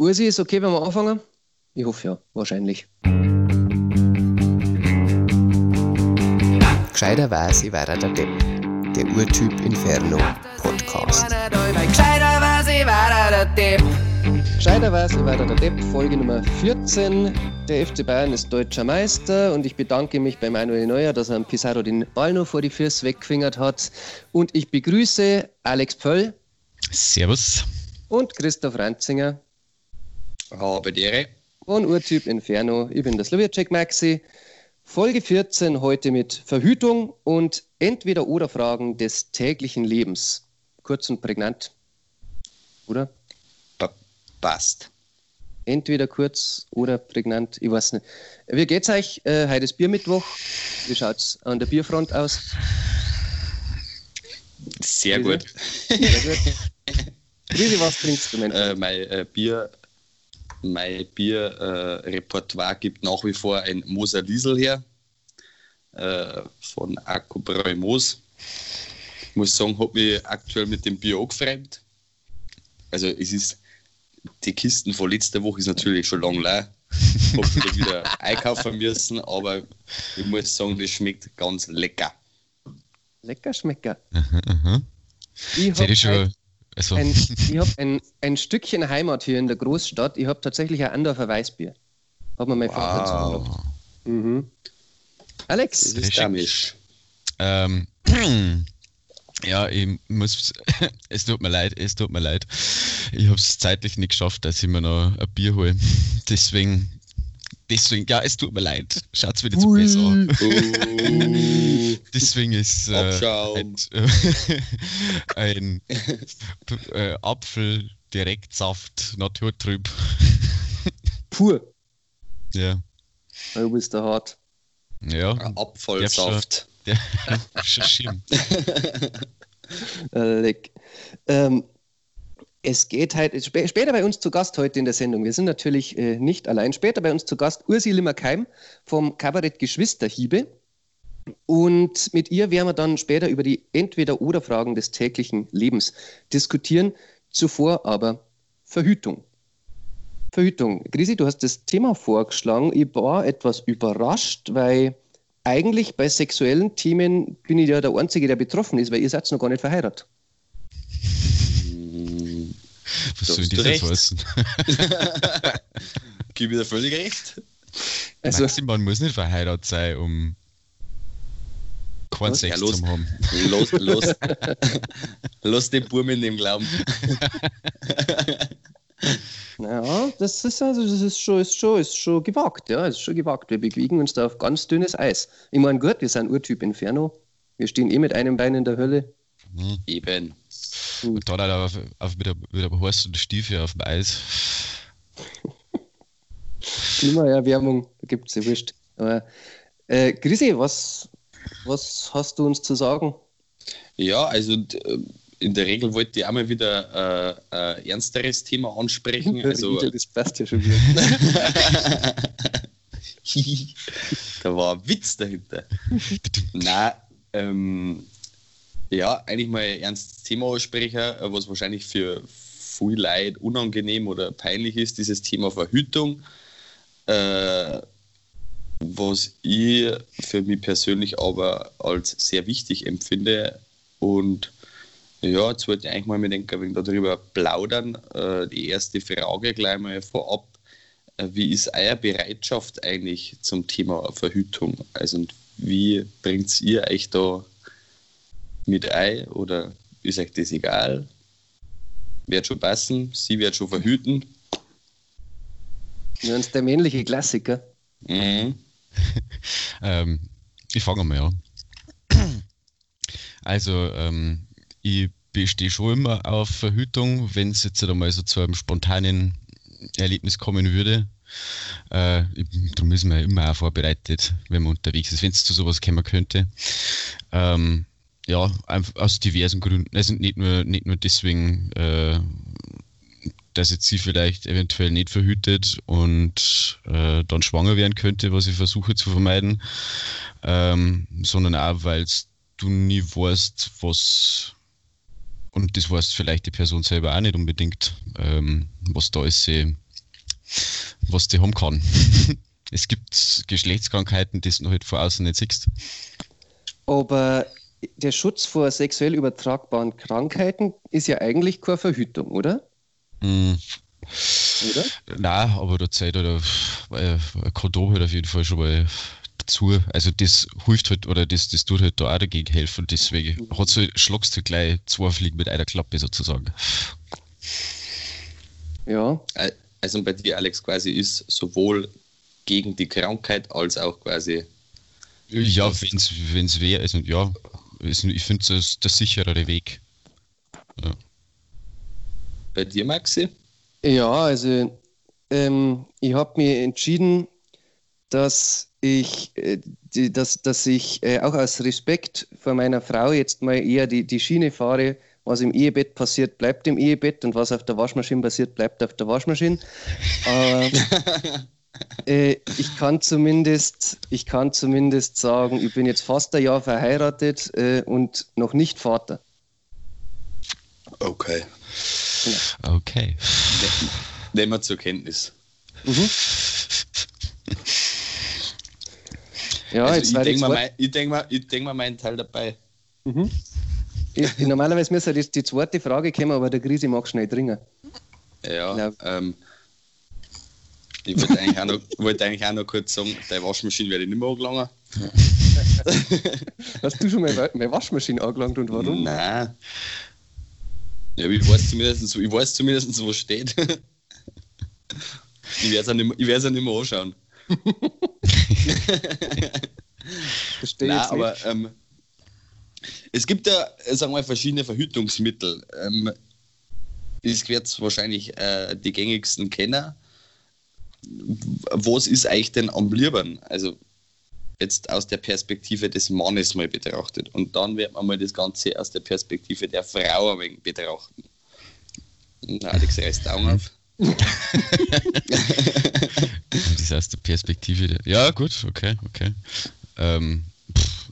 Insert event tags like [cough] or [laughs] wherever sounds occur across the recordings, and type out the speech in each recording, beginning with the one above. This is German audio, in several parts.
Ursi, ist okay, wenn wir anfangen? Ich hoffe ja, wahrscheinlich. Gescheiter weiß, ich war der Depp. Der Urtyp Inferno Podcast. Gescheiter weiß, ich war der Depp. Gescheiter weiß, ich war der Depp, Folge Nummer 14. Der FC Bayern ist deutscher Meister und ich bedanke mich bei Manuel Neuer, dass er am Pizarro den Ball noch vor die Füße weggefingert hat. Und ich begrüße Alex Pöll. Servus. Und Christoph Ranzinger. Habe die Ehre. Von Urtyp Inferno. Ich bin der Slowacek Maxi. Folge 14 heute mit Verhütung und Entweder-Oder-Fragen des täglichen Lebens. Kurz und prägnant. Oder? Pa passt. Entweder kurz oder prägnant, ich weiß nicht. Wie geht's euch? Äh, heute ist Biermittwoch. Wie schaut's an der Bierfront aus? Sehr gut. Sehr gut. [laughs] Grüße, was trinkst du, Mensch? Äh, mein äh, Bier, mein Bierrepertoire gibt nach wie vor ein Moser Diesel her äh, von Akkubräu Moos. Ich muss sagen, habe mich aktuell mit dem Bier angefreundet. Also es ist die Kisten von letzter Woche ist natürlich schon lange leer. Ich habe wieder, wieder [laughs] einkaufen müssen, aber ich muss sagen, das schmeckt ganz lecker. Lecker Schmecker. Aha, aha. Ich Jetzt hätte habe ich schon. Also, ein, ich hab ein, ein Stückchen Heimat hier in der Großstadt. Ich habe tatsächlich ein Andorfer Weißbier. Hat mir mein Vater Wow. zugebracht. Mhm. Alex, Das ist damisch. ähm, [clears throat] ja, ich muss. [laughs] Es tut mir leid, es tut mir leid. Ich habe es zeitlich nicht geschafft, dass ich mir noch ein Bier hole. [laughs] Deswegen. Deswegen, ja, es tut mir leid. Schaut's wieder zu besser an. Oh. [laughs] Deswegen ist äh, [laughs] ein, äh, Apfel Direktsaft naturtrüb. [laughs] pur. Ja, Du bist der hart. ja, Apfelsaft. der schon schlimm. Leck. Ähm, es geht halt spä später bei uns zu Gast heute in der Sendung. Wir sind natürlich äh, nicht allein. Später bei uns zu Gast Ursi Limmerkeim vom Kabarett Geschwisterhiebe. Und mit ihr werden wir dann später über die Entweder-Oder-Fragen des täglichen Lebens diskutieren. Zuvor aber Verhütung. Verhütung. Grisi, du hast das Thema vorgeschlagen. Ich war etwas überrascht, weil eigentlich bei sexuellen Themen bin ich ja der Einzige, der betroffen ist, weil ihr seid noch gar nicht verheiratet. Was Da soll du das heißen? [laughs] Gib dir völlig recht. Also, Maxim, man muss nicht verheiratet sein, um keinen? Sex Ja, los. zu haben. Los, los. [laughs] los den Burm in dem Glauben. [laughs] naja, das ist also das ist schon, ist schon, ist schon gewagt, ja, ist schon gewagt. Wir bewegen uns da auf ganz dünnes Eis. Ich meine, gut, wir sind Urtyp Inferno. Wir stehen eh mit einem Bein in der Hölle. Mhm. Eben. Und dann halt auf, auf, mit, der, mit Horst und Stiefel auf dem Eis. Klimaerwärmung, da gibt es ja wurscht. Aber äh, Grisi, was, was hast du uns zu sagen? Ja, also äh, in der Regel wollte ich auch mal wieder äh, ein ernsteres Thema ansprechen. [laughs] Also, das passt ja schon wieder. [laughs] da war ein Witz dahinter. [laughs] Nein, ähm, ja, eigentlich mal ein ernstes Thema ansprechen, äh, was wahrscheinlich für viel Leid unangenehm oder peinlich ist, dieses Thema Verhütung. Äh, was ich für mich persönlich aber als sehr wichtig empfinde. Und ja, jetzt wollte ich eigentlich mal mit ein wenig darüber plaudern. Äh, die erste Frage gleich mal vorab. Äh, Wie ist eure Bereitschaft eigentlich zum Thema Verhütung? Also und wie bringt ihr euch da mit ein oder ist euch das egal? Wird schon passen, sie wird schon verhüten. Ist der männliche Klassiker. Mhm. [laughs] Ähm, ich fange mal an. Also, ähm, ich bestehe schon immer auf Verhütung, wenn es jetzt einmal so zu einem spontanen Erlebnis kommen würde. Äh, darum ist man ja immer auch vorbereitet, wenn man unterwegs ist, wenn es zu sowas kommen könnte. Ähm, ja, aus diversen Gründen. Also nicht nur, nicht nur deswegen, äh, dass jetzt sie vielleicht eventuell nicht verhütet und äh, dann schwanger werden könnte, was ich versuche zu vermeiden, ähm, sondern auch, weil du nie weißt, was und das weiß vielleicht die Person selber auch nicht unbedingt, ähm, was da ist, sie was die haben kann. [laughs] es gibt Geschlechtskrankheiten, die du halt vor außen nicht siehst. Aber der Schutz vor sexuell übertragbaren Krankheiten ist ja eigentlich keine Verhütung, oder? Mm. Oder? Nein, aber da zählt halt ein Kondom halt auf jeden Fall schon mal dazu. Also das hilft halt, oder das, das tut halt da auch dagegen helfen. Deswegen mhm. hat's halt, schlagst du gleich zwei Fliegen mit einer Klappe sozusagen. Ja. Also bei dir, Alex, quasi ist sowohl gegen die Krankheit als auch quasi. Ja, wenn es wäre, also ja, ich finde das der sicherere Weg. Ja. Bei dir, Maxi? Ja, also ähm, ich habe mir entschieden, dass ich, äh, die, dass, dass ich äh, auch aus Respekt vor meiner Frau jetzt mal eher die, die Schiene fahre, was im Ehebett passiert, bleibt im Ehebett und was auf der Waschmaschine passiert, bleibt auf der Waschmaschine. [laughs] Aber äh, ich, kann zumindest, ich kann zumindest sagen, ich bin jetzt fast ein Jahr verheiratet äh, und noch nicht Vater. Okay. Genau. Okay. Nehmen wir zur Kenntnis. Mhm. Ja, also jetzt ich denke mal, ich denk mal, ich denk mal meinen Teil dabei. Mhm. Ich, normalerweise müsste die, die zweite Frage kommen, aber der Krise mag schnell dringen. Ja, ähm, ich wollte eigentlich, auch noch, wollte eigentlich auch noch kurz sagen, deine Waschmaschine werde ich nicht mehr angelangen. [laughs] Hast du schon mal meine Waschmaschine angelangt und warum? Nein. Ja, ich weiß zumindest, ich weiß zumindest wo steht. ich werde es ja, nicht, ja nicht mehr anschauen. [laughs] Verstehe Nein, aber ähm, es gibt ja, sagen wir, verschiedene Verhütungsmittel. Ähm, ich werde wahrscheinlich äh, die gängigsten kennen. Was ist euch denn am liebsten? Also jetzt aus der Perspektive des Mannes mal betrachtet. Und dann wird man mal das Ganze aus der Perspektive der Frau ein wenig betrachten. Na, Alex reißt Daumen auf. [laughs] das aus der Perspektive der. Ja, gut, okay, okay. Ähm, pff,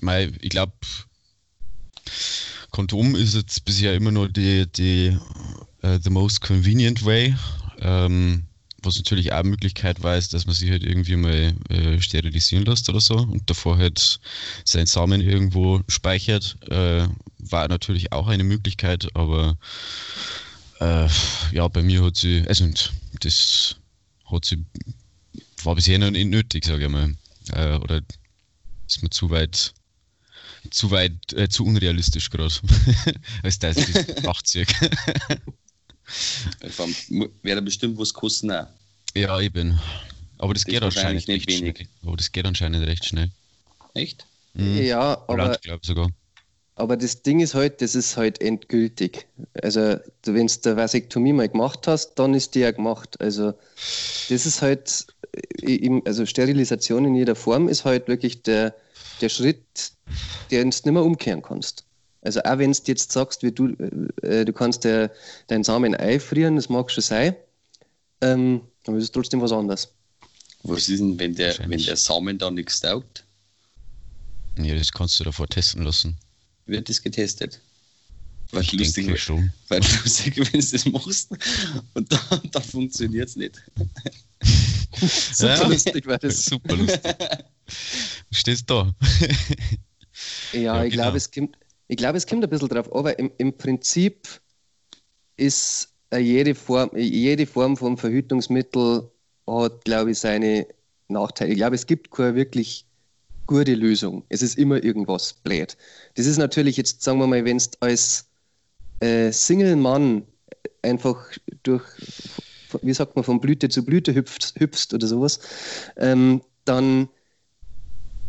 mein, ich glaube, Kondom ist jetzt bisher immer nur die, die uh, the most convenient way. Ähm, was natürlich auch eine Möglichkeit war, ist, dass man sich halt irgendwie mal äh, sterilisieren lässt oder so und davor halt seinen Samen irgendwo speichert. Äh, war natürlich auch eine Möglichkeit, aber äh, ja, bei mir hat sie, also das hat sie, war bisher noch nicht nötig, sage ich mal. Äh, oder ist mir zu weit zu weit, äh, zu unrealistisch gerade. [laughs] als das [laughs] ist Nachtzug. [laughs] Wäre bestimmt was kosten auch. Ja, ich bin. Aber das, das geht anscheinend nicht wenig. Schnell. Aber das geht anscheinend recht schnell. Echt? Mhm. Ja, aber. glaube sogar. Aber das Ding ist halt, das ist halt endgültig. Also, wenn du der Vasektomie mal gemacht hast, dann ist die ja gemacht. Also, das ist halt, äh, also Sterilisation in jeder Form ist halt wirklich der, der Schritt, den du nicht mehr umkehren kannst. Also auch wenn du jetzt sagst, wie du, äh, du kannst der, deinen Samen einfrieren, das mag schon sein, ähm, aber ist es trotzdem was anderes. Was ist denn, wenn der, wenn der Samen da nichts taugt? Ja, das kannst du davor testen lassen. Wird das getestet? Weil ich lustig, schon. Weil [laughs] lustig, wenn du das machst und dann, dann funktioniert es nicht. [laughs] super ja, lustig war das. Super lustig. [laughs] Du stehst da. ja, ja, ich genau. glaube, es kommt, ich glaube, es kommt ein bisschen drauf, aber im, im Prinzip ist jede Form, jede Form von Verhütungsmittel hat, glaube ich, seine Nachteile. Ich glaube, es gibt keine wirklich gute Lösung. Es ist immer irgendwas blöd. Das ist natürlich jetzt, sagen wir mal, wenn du als äh, Single-Mann einfach durch, wie sagt man, von Blüte zu Blüte hüpfst, hüpfst oder sowas, ähm, dann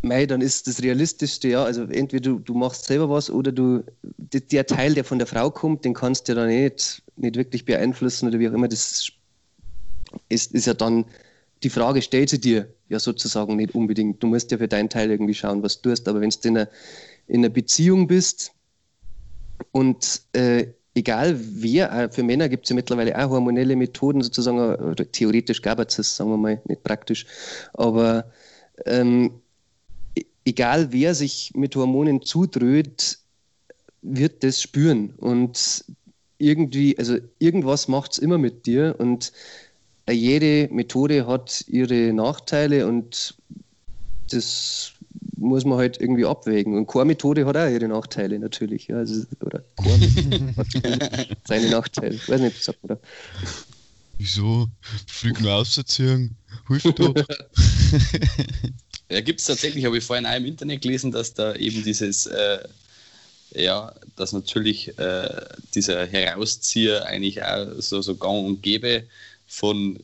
Mei, dann ist das Realistischste, ja, also entweder du, du machst selber was oder du, der Teil, der von der Frau kommt, den kannst du ja dann nicht, nicht wirklich beeinflussen oder wie auch immer. Das ist, ist ja dann, die Frage stellt sie dir ja sozusagen nicht unbedingt. Du musst ja für deinen Teil irgendwie schauen, was du tust, aber wenn du in einer, in einer Beziehung bist und äh, egal wer, äh, für Männer gibt es ja mittlerweile auch hormonelle Methoden sozusagen, oder theoretisch gab es das, sagen wir mal, nicht praktisch, aber ähm, egal wer sich mit Hormonen zudröhnt, wird das spüren. Und irgendwie, also irgendwas macht es immer mit dir. Und jede Methode hat ihre Nachteile und das muss man halt irgendwie abwägen. Und Core-Methode hat auch ihre Nachteile natürlich. Ja, also, oder Core [laughs] hat seine Nachteile. Ich weiß nicht, sagt man da. Wieso? Flüg nur ausziehen, hilft doch. [laughs] ja, gibt es tatsächlich, habe ich vorhin auch im Internet gelesen, dass da eben dieses, äh, ja, dass natürlich äh, dieser Herauszieher eigentlich auch so, so gang und gäbe von,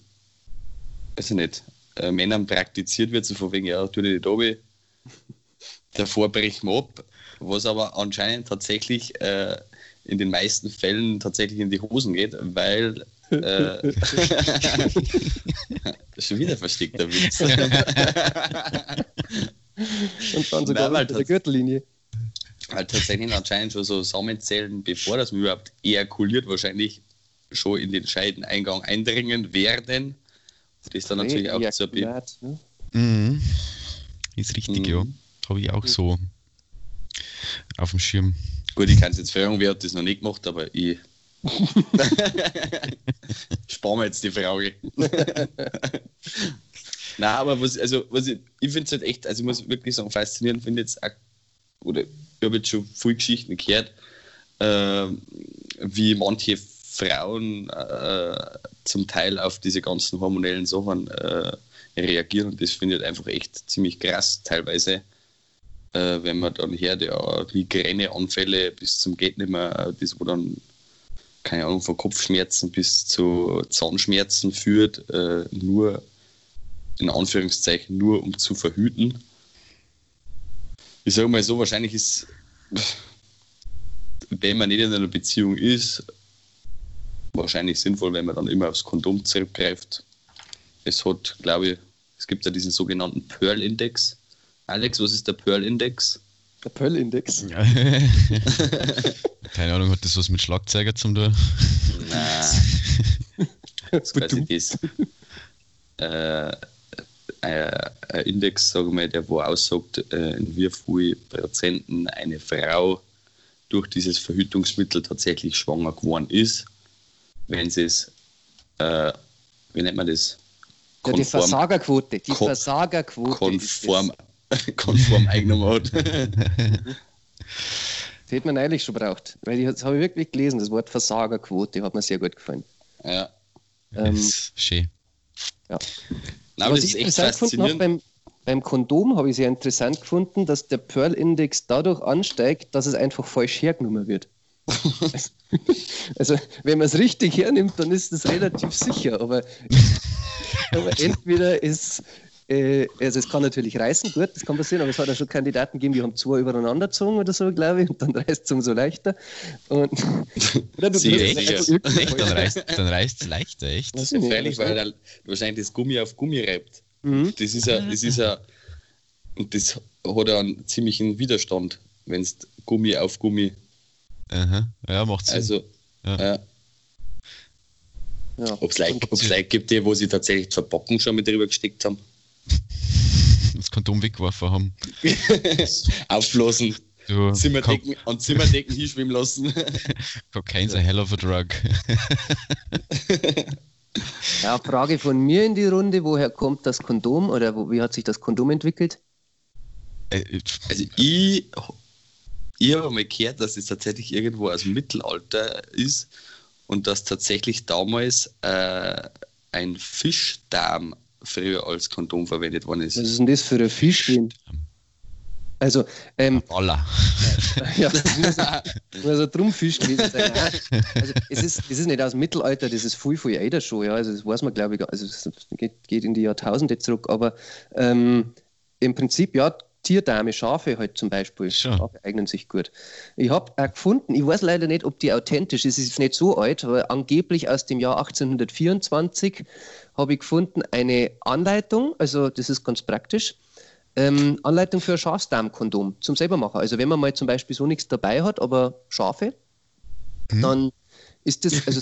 weiß ich nicht, äh, Männern praktiziert wird, so von wegen, ja, tu dir nicht oben, [laughs] davor brechen wir ab, was aber anscheinend tatsächlich äh, in den meisten Fällen tatsächlich in die Hosen geht, weil äh, [laughs] schon wieder versteckter Witz. [laughs] Und dann sogar Nein, mit der Gürtellinie. Halt tatsächlich anscheinend schon so Samenzellen, bevor das überhaupt ejakuliert, wahrscheinlich schon in den Scheideneingang eindringen werden. Das dann natürlich auch zur Be ne? Mhm. Ist richtig, Mhm. ja. Habe ich auch so auf dem Schirm. Gut, ich kann es jetzt fragen, wer hat das noch nicht gemacht, aber ich. [laughs] Sparen wir jetzt die Frage. [laughs] Nein, aber was, also, was ich, ich finde es halt echt, also ich muss wirklich sagen, faszinierend finde jetzt auch, oder ich habe jetzt schon viele Geschichten gehört, äh, wie manche Frauen äh, zum Teil auf diese ganzen hormonellen Sachen äh, reagieren und das finde ich halt einfach echt ziemlich krass teilweise äh, wenn man dann hört, ja, Migräneanfälle bis zum geht nicht mehr, das wo dann, keine Ahnung, von Kopfschmerzen bis zu Zahnschmerzen führt, äh, nur in Anführungszeichen nur um zu verhüten. Ich sage mal so, wahrscheinlich ist, wenn man nicht in einer Beziehung ist, wahrscheinlich sinnvoll, wenn man dann immer aufs Kondom zurückgreift. Es hat, glaube ich, es gibt ja diesen sogenannten Pearl-Index. Alex, was ist der Pearl-Index? Der Pearl-Index. [laughs] [laughs] Keine Ahnung, hat das was mit Schlagzeuger zum tun? Nein, [laughs] das quasi das. Äh, ein Index, sage ich mal, der wo aussagt, äh, in wie viel Prozenten eine Frau durch dieses Verhütungsmittel tatsächlich schwanger geworden ist, wenn sie es, äh, wie nennt man das? Ja, die Versagerquote. Die Versagerquote. konform, [laughs] konform eingenommen hat. Das [laughs] hätte man eigentlich schon braucht. Weil ich, das habe ich wirklich gelesen, das Wort Versagerquote hat mir sehr gut gefallen. ja. Ähm, ist schön. Nein, aber Was ich interessant gefunden habe beim, beim Kondom, habe ich sehr interessant gefunden, dass der Pearl-Index dadurch ansteigt, dass es einfach falsch hergenommen wird. [laughs] also, wenn man es richtig hernimmt, dann ist es relativ sicher, aber, aber entweder ist. Äh, also es kann natürlich reißen, gut, das kann passieren, aber es hat ja schon Kandidaten gegeben, die haben zwei übereinander gezogen oder so, glaube ich, und dann [laughs] reißt es umso leichter. Und, sicher. einfach irgendwie Echt, dann reißt [laughs] dann reißt es leichter, echt? Ich nicht, Freilich, weil er wahrscheinlich das Gummi auf Gummi reibt. Mhm. Das ist ja, das ist ja, und das hat ja einen ziemlichen Widerstand, wenn es Gummi auf Gummi, Aha. Ja, macht Sinn. also, Ja. ja. Ja. ob es Leute, gibt, die, wo sie tatsächlich die Verpackung schon mit drüber gesteckt haben. Das Kondom weggeworfen haben. [laughs] Aufblasen, Du, Zimmerdecken, an Zimmerdecken hinschwimmen lassen. [laughs] Kokain ist a hell of a drug. [laughs] Ja, Frage von mir in die Runde: Woher kommt das Kondom oder wo, wie hat sich das Kondom entwickelt? Äh, Also ich, ich habe mal gehört, dass es tatsächlich irgendwo aus dem Mittelalter ist und dass tatsächlich damals äh, ein Fischdarm früher als Kondom verwendet worden ist. Was ist denn das für ein Fisch? Also, ähm, Baller. [laughs] ja, das muss, muss ein Trumpfisch gewesen sein. Also, es ist, es ist nicht aus dem Mittelalter, das ist viel, viel älter schon. Ja. Also, das weiß man, glaube ich, also, es geht, geht in die Jahrtausende zurück. Aber ähm, im Prinzip, ja, Tierdame, Schafe halt zum Beispiel. Schafe eignen sich gut. Ich habe auch gefunden, ich weiß leider nicht, ob die authentisch ist, es ist nicht so alt, aber angeblich aus dem Jahr 1824 habe ich gefunden eine Anleitung, also das ist ganz praktisch. Ähm, Anleitung für ein Schafsdarmkondom zum selber machen. Also wenn man mal zum Beispiel so nichts dabei hat, aber Schafe, dann ist das, also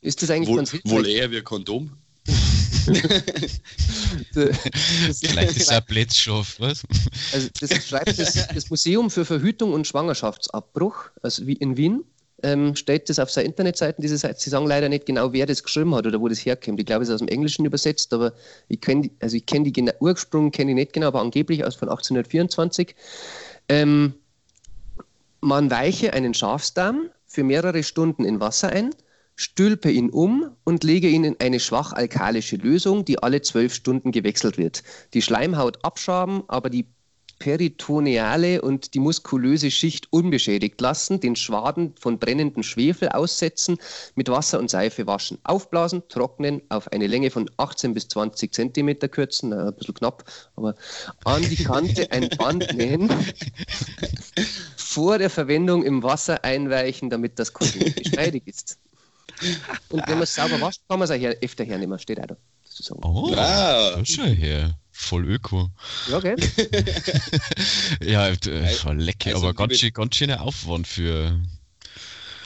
ist das eigentlich Wohl, ganz hilfreich. wohl eher wie ein Kondom. [laughs] Das- Vielleicht ist es ein Blitzstoff, was? Also das schreibt das, das Museum für Verhütung und Schwangerschaftsabbruch also wie in Wien. Ähm, steht das auf seiner Internetseite, diese Seite. Sie sagen leider nicht genau, wer das geschrieben hat oder wo das herkommt. Ich glaube, es ist aus dem Englischen übersetzt, aber ich kenne also ich kenne die Ursprung kenne ich nicht genau, aber angeblich aus von 1824. Ähm, man weiche einen Schafsdarm für mehrere Stunden in Wasser ein, stülpe ihn um und lege ihn in eine schwach alkalische Lösung, die alle zwölf Stunden gewechselt wird. Die Schleimhaut abschaben, aber die peritoneale und die muskulöse Schicht unbeschädigt lassen, den Schwaden von brennendem Schwefel aussetzen, mit Wasser und Seife waschen, aufblasen, trocknen, auf eine Länge von 18 bis 20 Zentimeter kürzen, ein bisschen knapp, aber an die Kante ein Band nähen, vor der Verwendung im Wasser einweichen, damit das Kondom geschmeidig ist. Und wenn man es sauber wascht, kann man es auch her öfter hernehmen, steht auch da. Oh, wow. das ist ja her. Voll öko. Ja, gell? [laughs] ja, äh, voll lecker, also, aber ganz, ganz schöner Aufwand für.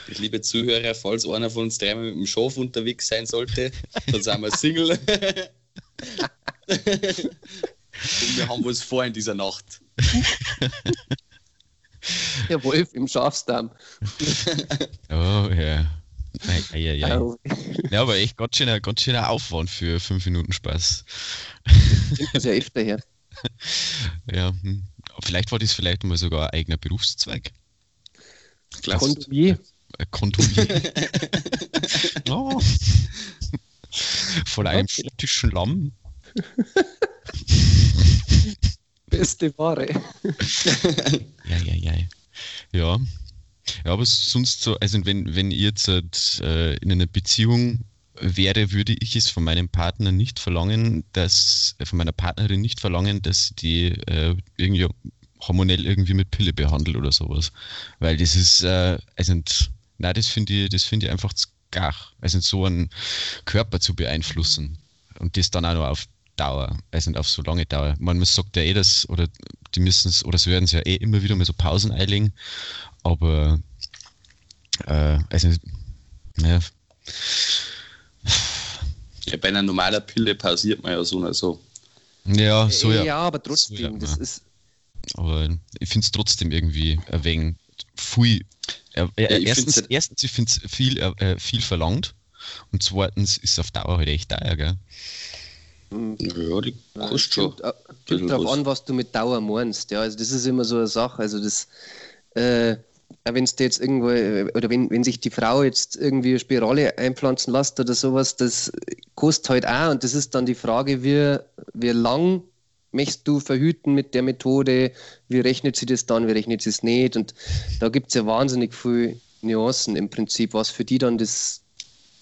Liebe Zuhörer, falls einer von uns dreimal mit dem Schaf unterwegs sein sollte, dann sind wir Single. [laughs] Und wir haben was vor in dieser Nacht. [laughs] Der Wolf im Schafsdarm. oh ja. Ei, ei, ei. [laughs] Ja, aber echt ganz schöner, ganz schöner Aufwand für fünf Minuten Spaß. Das ja öfter her. [laughs] Ja, hm. vielleicht war das vielleicht mal sogar ein eigener Berufszweig. Kondomier. Kondomier. [laughs] oh. Von einem schottischen Lamm. Beste Ware. ja, ja, ja. Ja, ja, aber sonst so, also wenn, wenn ihr jetzt äh, in einer Beziehung wäre, würde ich es von meinem Partner nicht verlangen, dass, äh, von meiner Partnerin nicht verlangen, dass die äh, irgendwie hormonell irgendwie mit Pille behandelt oder sowas. Weil das ist, äh, also, nein, das finde ich, das ich einfach gar. Also so einen Körper zu beeinflussen und das dann auch noch auf Dauer, also auf so lange Dauer. Man sagt ja eh das, oder die müssen es, oder sie werden es ja eh immer wieder mal so Pausen einlegen, aber äh, also, ja. ja. Bei einer normalen Pille pausiert man ja so oder so. Ja, so ja. Ja, aber trotzdem, so, ja, das ist. Aber ich finde es trotzdem irgendwie ein wenig viel. Äh, äh, erstens, halt erstens, ich finde es viel, äh, viel verlangt. Und zweitens ist es auf Dauer halt echt teuer, gell? Ja, die kostet schon. Kommt darauf an, was du mit Dauer meinst. Ja, also das ist immer so eine Sache. Also das, äh, wenn es jetzt irgendwo, oder wenn, wenn sich die Frau jetzt irgendwie eine Spirale einpflanzen lässt oder sowas, das kostet halt auch. Und das ist dann die Frage, wie, wie lang möchtest du verhüten mit der Methode, wie rechnet sie das dann, wie rechnet sie es nicht. Und da gibt es ja wahnsinnig viele Nuancen im Prinzip, was für die dann das,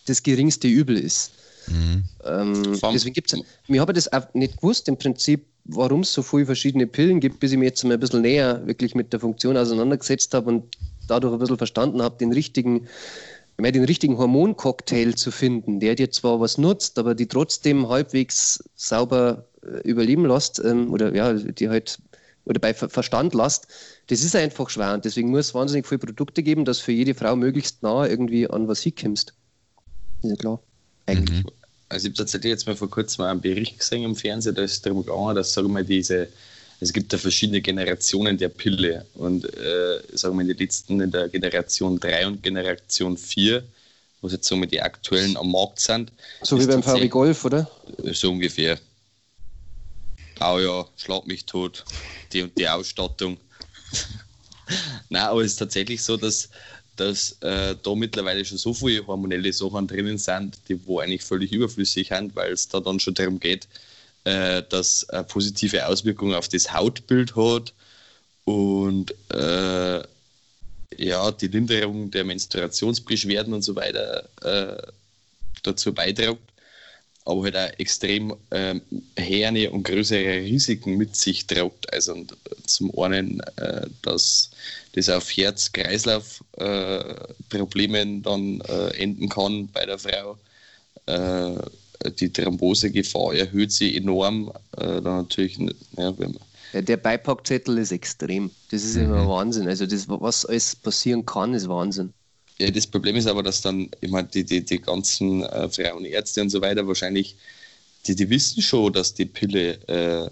das geringste Übel ist. Mhm. Ähm, deswegen gibt es, mir habe das auch nicht gewusst, im Prinzip, warum es so viele verschiedene Pillen gibt, bis ich mich jetzt mal ein bisschen näher wirklich mit der Funktion auseinandergesetzt habe und dadurch ein bisschen verstanden habe, den richtigen, den richtigen Hormoncocktail zu finden, der dir zwar was nutzt, aber die trotzdem halbwegs sauber äh, überleben lässt ähm, oder ja, die halt oder bei Verstand lässt, das ist einfach schwer und deswegen muss es wahnsinnig viele Produkte geben, dass für jede Frau möglichst nah irgendwie an was hinkommst. Ist ja klar. Eigentlich. Mhm. Also ich habe tatsächlich jetzt mal vor kurzem einen Bericht gesehen im Fernsehen, da ist darum gegangen, dass sagen wir diese es gibt da verschiedene Generationen der Pille und äh, sagen wir in den letzten in der Generation 3 und Generation 4, was jetzt so mit die aktuellen am Markt sind. So wie beim VW Golf, oder? So ungefähr. Oh ja, schlag mich tot, die und die Ausstattung. [laughs] Nein, aber es ist tatsächlich so, dass, dass äh, da mittlerweile schon so viele hormonelle Sachen drinnen sind, die wo eigentlich völlig überflüssig sind, weil es da dann schon darum geht, äh, das eine positive Auswirkung auf das Hautbild hat und äh, ja, die Linderung der Menstruationsbeschwerden und so weiter äh, dazu beiträgt, aber halt auch extrem äh, herne und größere Risiken mit sich trägt. Also zum einen, äh, dass das auf Herz-Kreislauf-Problemen dann äh, enden kann bei der Frau äh, die Thrombosegefahr erhöht sich enorm. Äh, dann natürlich, ja, ja, der Beipackzettel ist extrem. Das ist mhm. immer Wahnsinn. Also das, was alles passieren kann, ist Wahnsinn. Ja, das Problem ist aber, dass dann, ich meine, die, die, die ganzen äh, Frauenärzte und so weiter wahrscheinlich, die, die wissen schon, dass die Pille, äh,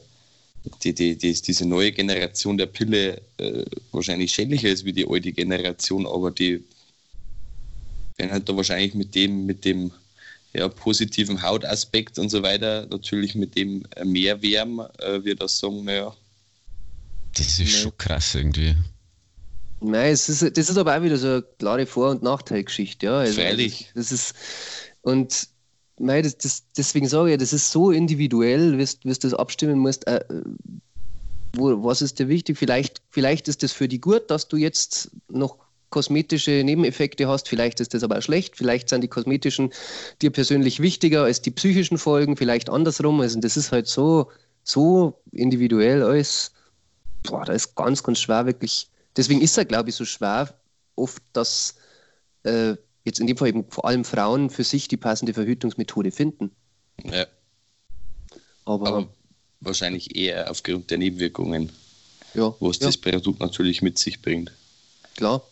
die, die, die, diese neue Generation der Pille äh, wahrscheinlich schädlicher ist wie die alte Generation, aber die wenn halt da wahrscheinlich mit dem, mit dem ja, positiven Hautaspekt und so weiter, natürlich mit dem mehr wärmen, äh, wir das sagen, naja. Das ist schon krass irgendwie. Nein, es ist, das ist aber auch wieder so eine klare Vor- und Nachteilgeschichte, ja. Also, Freilich. Das ist, und nein, das, das, deswegen sage ich, das ist so individuell, wie du das abstimmen musst. Äh, wo, was ist dir wichtig? Vielleicht, vielleicht ist das für die gut, dass du jetzt noch kosmetische Nebeneffekte hast, vielleicht ist das aber auch schlecht, vielleicht sind die kosmetischen dir persönlich wichtiger als die psychischen Folgen, vielleicht andersrum. Also das ist halt so, so individuell alles. Boah, da ist ganz, ganz schwer wirklich. Deswegen ist er, glaube ich, so schwer oft, dass äh, jetzt in dem Fall eben vor allem Frauen für sich die passende Verhütungsmethode finden. Ja. Aber, aber wahrscheinlich eher aufgrund der Nebenwirkungen, ja, wo es ja. das Produkt natürlich mit sich bringt. Klar,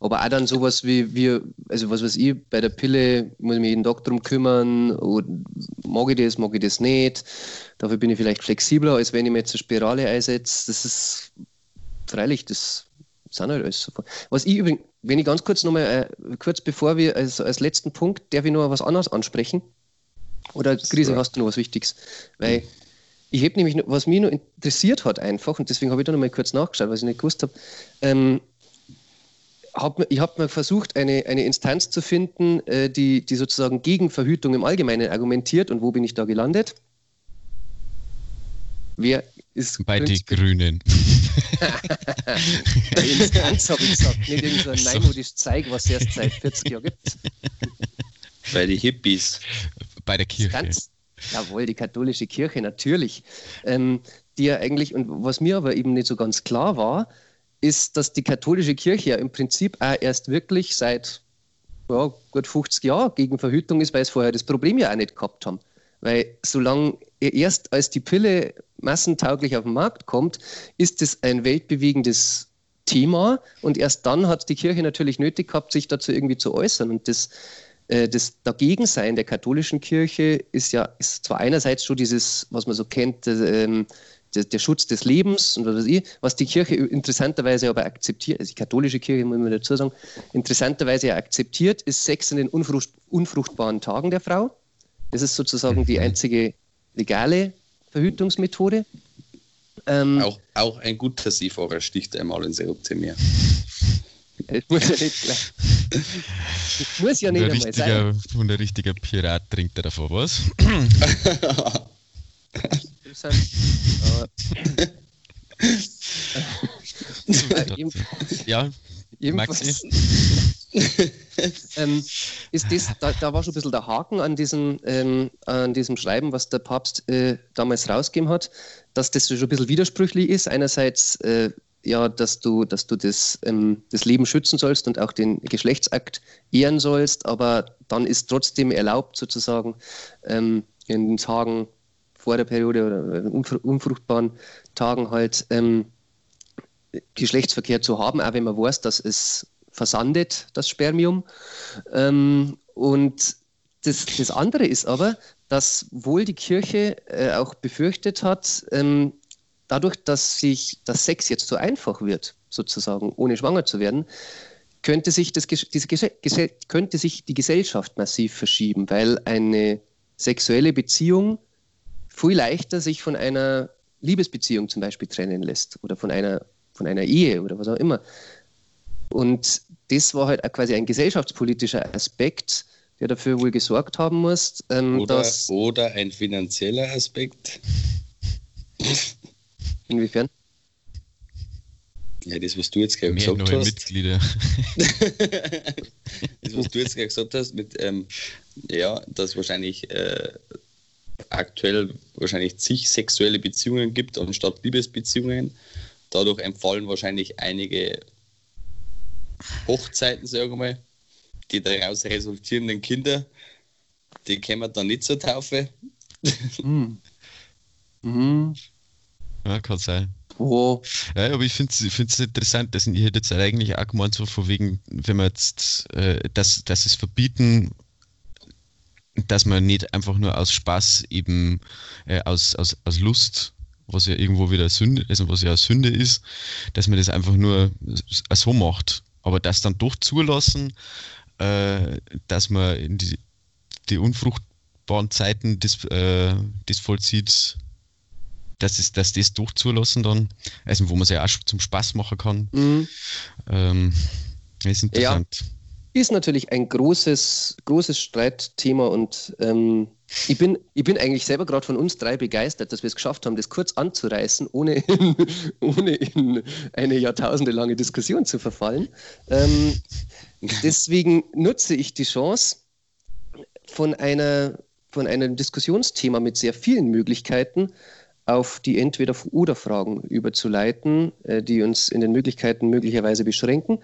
aber auch dann sowas wie wir, also was weiß ich, bei der Pille muss ich mich jeden Tag drum kümmern, oder mag ich das, mag ich das nicht. Dafür bin ich vielleicht flexibler, als wenn ich mir jetzt eine Spirale einsetze. Das ist freilich, das sind halt alles so. Was ich übrigens, wenn ich ganz kurz nochmal, äh, kurz bevor wir, als, als letzten Punkt, darf ich noch was anderes ansprechen? Oder Krise, hast du noch was Wichtiges? Weil ich habe nämlich, was mich noch interessiert hat einfach, und deswegen habe ich da nochmal kurz nachgeschaut, was ich nicht gewusst habe, ähm, hab, ich habe mal versucht, eine, eine Instanz zu finden, äh, die, die sozusagen gegen Verhütung im Allgemeinen argumentiert. Und wo bin ich da gelandet? Wer ist. Bei den Grünen. [laughs] Instanz habe ich gesagt, nicht irgend so ein so. neumodisches Zeig, was es erst seit 40 Jahren gibt. Bei den Hippies. Bei der Kirche. Ganz, jawohl, die katholische Kirche, natürlich. Ähm, die ja eigentlich, und was mir aber eben nicht so ganz klar war, ist, dass die katholische Kirche ja im Prinzip auch erst wirklich seit ja, gut 50 Jahren gegen Verhütung ist, weil es vorher das Problem ja auch nicht gehabt haben. Weil solange erst als die Pille massentauglich auf den Markt kommt, ist es ein weltbewegendes Thema und erst dann hat die Kirche natürlich nötig gehabt, sich dazu irgendwie zu äußern. Und das, äh, das Dagegensein der katholischen Kirche ist ja ist zwar einerseits schon dieses, was man so kennt, äh, der, der, Schutz des Lebens und was weiß ich, was die Kirche interessanterweise aber akzeptiert, also die katholische Kirche, muss man dazu sagen, interessanterweise akzeptiert, ist Sex in den unfrucht, unfruchtbaren Tagen der Frau. Das ist sozusagen die mhm. einzige legale Verhütungsmethode. Ähm, auch, auch ein guter Seefahrer sticht einmal ins Rote Meer. Das muss ja nicht gleich. Das muss ja nicht einmal sein. Und ein richtiger Pirat trinkt er davor was. interessant. [laughs] [laughs] ja, Maxi. [laughs] ähm, ist das, da, da, war schon ein bisschen der Haken an diesem, ähm, an diesem Schreiben, was der Papst äh, damals rausgegeben hat, dass das schon ein bisschen widersprüchlich ist. Einerseits äh, ja, dass du, dass du das, ähm, das Leben schützen sollst und auch den Geschlechtsakt ehren sollst, aber dann ist trotzdem erlaubt, sozusagen ähm, in den Tagen vor der Periode oder unfruchtbaren Tagen halt ähm, Geschlechtsverkehr zu haben, auch wenn man weiß, dass es versandet, das Spermium. Ähm, und das, das andere ist aber, dass wohl die Kirche äh, auch befürchtet hat, ähm, dadurch, dass sich das Sex jetzt so einfach wird, sozusagen, ohne schwanger zu werden, könnte sich, das, diese, könnte sich die Gesellschaft massiv verschieben, weil eine sexuelle Beziehung viel leichter sich von einer Liebesbeziehung zum Beispiel trennen lässt oder von einer, von einer Ehe oder was auch immer. Und das war halt quasi ein gesellschaftspolitischer Aspekt, der dafür wohl gesorgt haben muss. Ähm, oder, dass, oder ein finanzieller Aspekt. Inwiefern? Ja, das, was du jetzt gerade gesagt neue hast. Mitglieder. das, was du jetzt gerade gesagt hast, mit, ähm, ja, dass wahrscheinlich äh, aktuell wahrscheinlich zig sexuelle Beziehungen gibt anstatt Liebesbeziehungen. Dadurch entfallen wahrscheinlich einige Hochzeiten, sagen wir mal, die daraus resultierenden Kinder, die kämen dann nicht zur Taufe. Mhm. Mhm. Ja, kann sein. Oh. Ja, aber ich finde es interessant, dass ich hätte jetzt eigentlich auch gemeint, so von wegen, wenn man jetzt äh, das, das es verbieten dass man nicht einfach nur aus Spaß eben äh, aus, aus, aus Lust, was ja irgendwo wieder Sünde, also was ja Sünde ist, dass man das einfach nur so macht. Aber das dann doch zulassen, äh, dass man in die, die unfruchtbaren Zeiten das, äh, das vollzieht, dass, es, dass das durchzulassen dann, also wo man es ja auch zum Spaß machen kann. Mhm. Ähm, ist interessant. Ist natürlich ein großes, großes Streitthema und ähm, ich, bin, ich bin eigentlich selber gerade von uns drei begeistert, dass wir es geschafft haben, das kurz anzureißen, ohne in, [laughs] ohne in eine jahrtausendelange Diskussion zu verfallen. Ähm, deswegen nutze ich die Chance, von, einer, von einem Diskussionsthema mit sehr vielen Möglichkeiten auf die Entweder-Oder-Fragen überzuleiten, äh, die uns in den Möglichkeiten möglicherweise beschränken.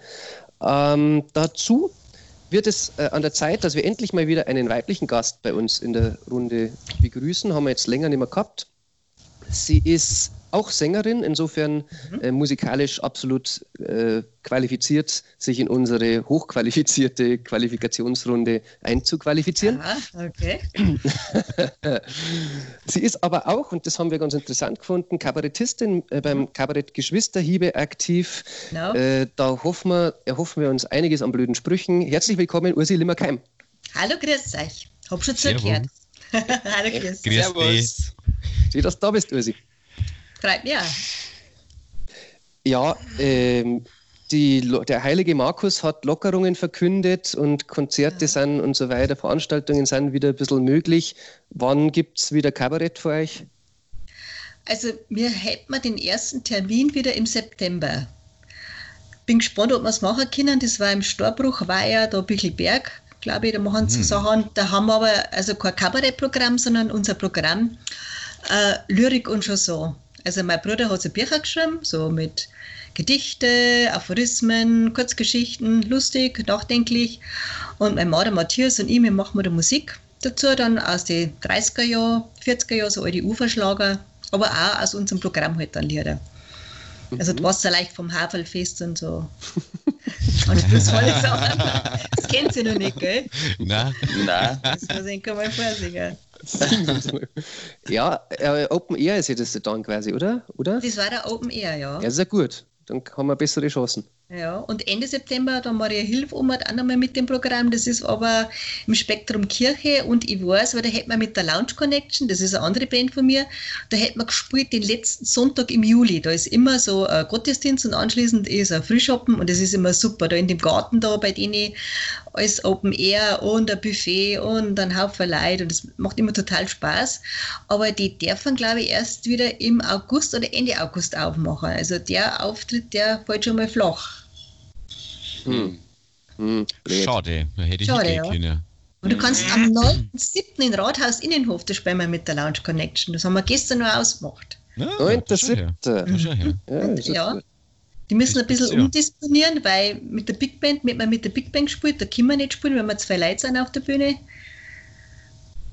Ähm, dazu wird es äh, an der Zeit, dass wir endlich mal wieder einen weiblichen Gast bei uns in der Runde begrüßen. Haben wir jetzt länger nicht mehr gehabt. Sie ist auch Sängerin, insofern mhm. äh, musikalisch absolut äh, qualifiziert, sich in unsere hochqualifizierte Qualifikationsrunde einzuqualifizieren. Aha, okay. [laughs] Sie ist aber auch, und das haben wir ganz interessant gefunden, Kabarettistin äh, beim mhm. Kabarett Geschwisterhiebe aktiv. No. Äh, da hoffen wir, erhoffen wir uns einiges an blöden Sprüchen. Herzlich willkommen, Ursi Limmerkeim. Hallo, grüß euch. Hab schon zugehört. [laughs] Hallo, grüß. Grüß Servus. Schön, dass du da bist, Ursi. Freut mich. Ja, ähm, die, der heilige Markus hat Lockerungen verkündet und Konzerte ja. sind und so weiter, Veranstaltungen sind wieder ein bisschen möglich. Wann gibt es wieder Kabarett für euch? Also wir hätten den ersten Termin wieder im September. Bin gespannt, ob wir es machen können. Das war im Storbruch, war ja da Bichelberg, glaube ich, da machen sie hm. Sachen. Da haben wir aber also kein Kabarettprogramm, sondern unser Programm äh, Lyrik und Chanson. Also mein Bruder hat so Bücher geschrieben, so mit Gedichte, Aphorismen, Kurzgeschichten, lustig, nachdenklich. Und mein Mann, Matthias und ich, wir machen da Musik dazu, dann aus den 30er Jahren, 40er Jahren, so alte Uferschlager, aber auch aus unserem Programm halt dann Lieder. Also du warst ja leicht vom Havelfest und so. und das tolle Sachen. [laughs] Das kennt sie noch nicht, gell? Nein. Nein. Das muss ich mal vorsingen. [laughs] ja, äh, Open Air ist ja das dann quasi, oder? oder? Das war der Open Air, ja. Ja, sehr gut. Dann haben wir bessere Chancen. Ja, und Ende September, da Maria Hilf um auch nochmal mit dem Programm. Das ist aber im Spektrum Kirche und ich weiß, weil da hätten wir mit der Lounge Connection, das ist eine andere Band von mir, da hätten wir gespielt den letzten Sonntag im Juli. Da ist immer so ein Gottesdienst und anschließend ist ein Frühschoppen und das ist immer super. Da in dem Garten da bei denen alles Open Air und ein Buffet und ein Haufen Leute und das macht immer total Spaß. Aber die dürfen, glaube ich, erst wieder im August oder Ende August aufmachen. Also der Auftritt, der fällt schon mal flach. Hm. Hm. Schade, da hätte ich Schade, nicht ja. können. Und du kannst am 9.7. in Rathaus Innenhof, das spielen wir mit der Lounge Connection. Das haben wir gestern noch ausgemacht. Ja, 9.7. Ja, ja. Die müssen ein bisschen umdisponieren, weil mit der Big Band, wenn man mit der Big Band spielt, da können wir nicht spielen, wenn wir zwei Leute sind auf der Bühne.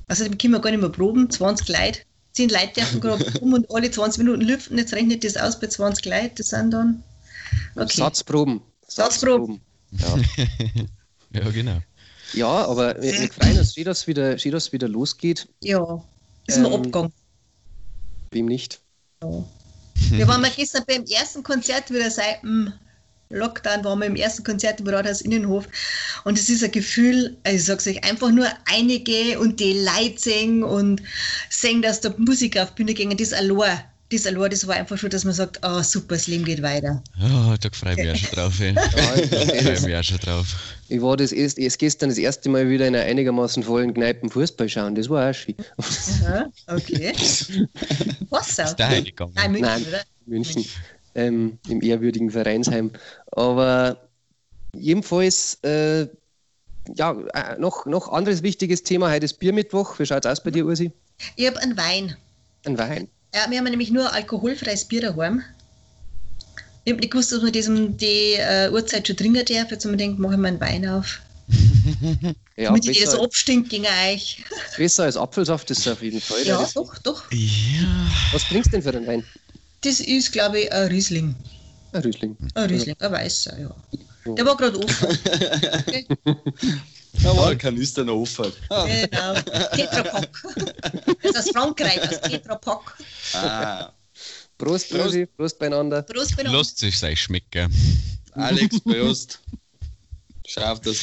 Also da können wir gar nicht mehr proben, 20 Leute. 10 Leute dürfen [laughs] gerade um und alle 20 Minuten lüften, jetzt rechnet das aus bei 20 Leuten, das sind dann... Okay. Satzproben. Satzproben. Ja. [laughs] ja, genau. Ja, aber wir, wir freuen uns, dass wieder, dass wieder losgeht. Ja, ist ähm, mir abgegangen. Wem nicht? Ja. Wir waren [laughs] mal gestern beim ersten Konzert wieder seit dem Lockdown, waren wir im ersten Konzert im Rathaus Innenhof und es ist ein Gefühl, also ich sag's euch, einfach nur einige und die Leute singen und singen, dass da Musik auf die Bühne gehen, das allein das allein, das war einfach schon, dass man sagt, oh, super, das Leben geht weiter. Ja, da freue ich mich auch schon drauf. Ey. Ich freue mich auch schon drauf. Ich war das erst, erst gestern das erste Mal wieder in einer einigermaßen vollen Kneipen Fußball schauen. Das war auch schön. Aha, okay. [laughs] Was hingegangen? Nein, München, Nein, oder? München. Ähm, Im ehrwürdigen Vereinsheim. Aber jedenfalls, äh, ja, äh, noch, noch anderes wichtiges Thema. Heute ist Biermittwoch. Wie schaut es aus bei dir, Ursi? Ich habe einen Wein. Ein Wein? Ja, wir haben nämlich nur alkoholfreies Bier daheim. Ich habe nicht gewusst, dass man das um die äh, Uhrzeit schon trinken darf. Jetzt haben wir gedacht, mache ich mal einen Wein auf. [laughs] ja, Damit ich das abstinkt gegen euch. [laughs] Besser als Apfelsaft ist es auf jeden Fall. Ja, doch, doch. Ja. Was trinkst du denn für den Wein? Das ist, glaube ich, ein Riesling. Ein Riesling. Ein Riesling, ein weißer, ja. Der war gerade offen. [laughs] Okay. Ja, war Kanister noch offen. Genau. Tetrapack. Das ist aus Frankreich, aus Tetrapack. Ah. Prost, Prost, Prost beieinander. Prost beieinander. Lasst sich sein schmecken. Alex, [laughs] Prost. Schau auf, dass,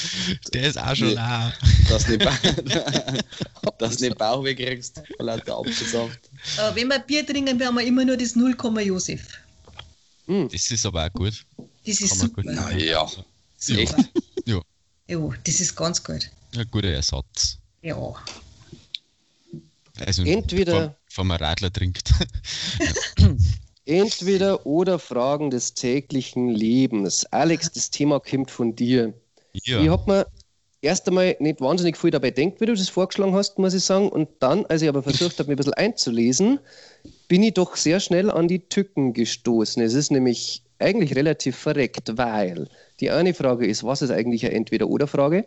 Der ist auch schon da. dass du nicht, [laughs] nicht Bauch wegkriegst vor lauter Apfelsaft. Aber wenn wir Bier trinken, haben wir immer nur das 0, Josef. Das ist aber auch gut. Das ist super. gut- Naja, super. echt. [laughs] Ja, Ja, das ist ganz gut. ein guter Ersatz. Ja. Also, Entweder- Vom, Radler trinkt. [clears throat] Entweder oder Fragen des täglichen Lebens. Alex, das Thema kommt von dir. ja. Ich habe mir erst einmal nicht wahnsinnig viel dabei denkt, wie du das vorgeschlagen hast, muss ich sagen. Und dann, als ich aber versucht habe, mir ein bisschen einzulesen, bin ich doch sehr schnell an die Tücken gestoßen. Es ist nämlich eigentlich relativ verreckt, weil die eine Frage ist, was ist eigentlich eine Entweder-Oder-Frage?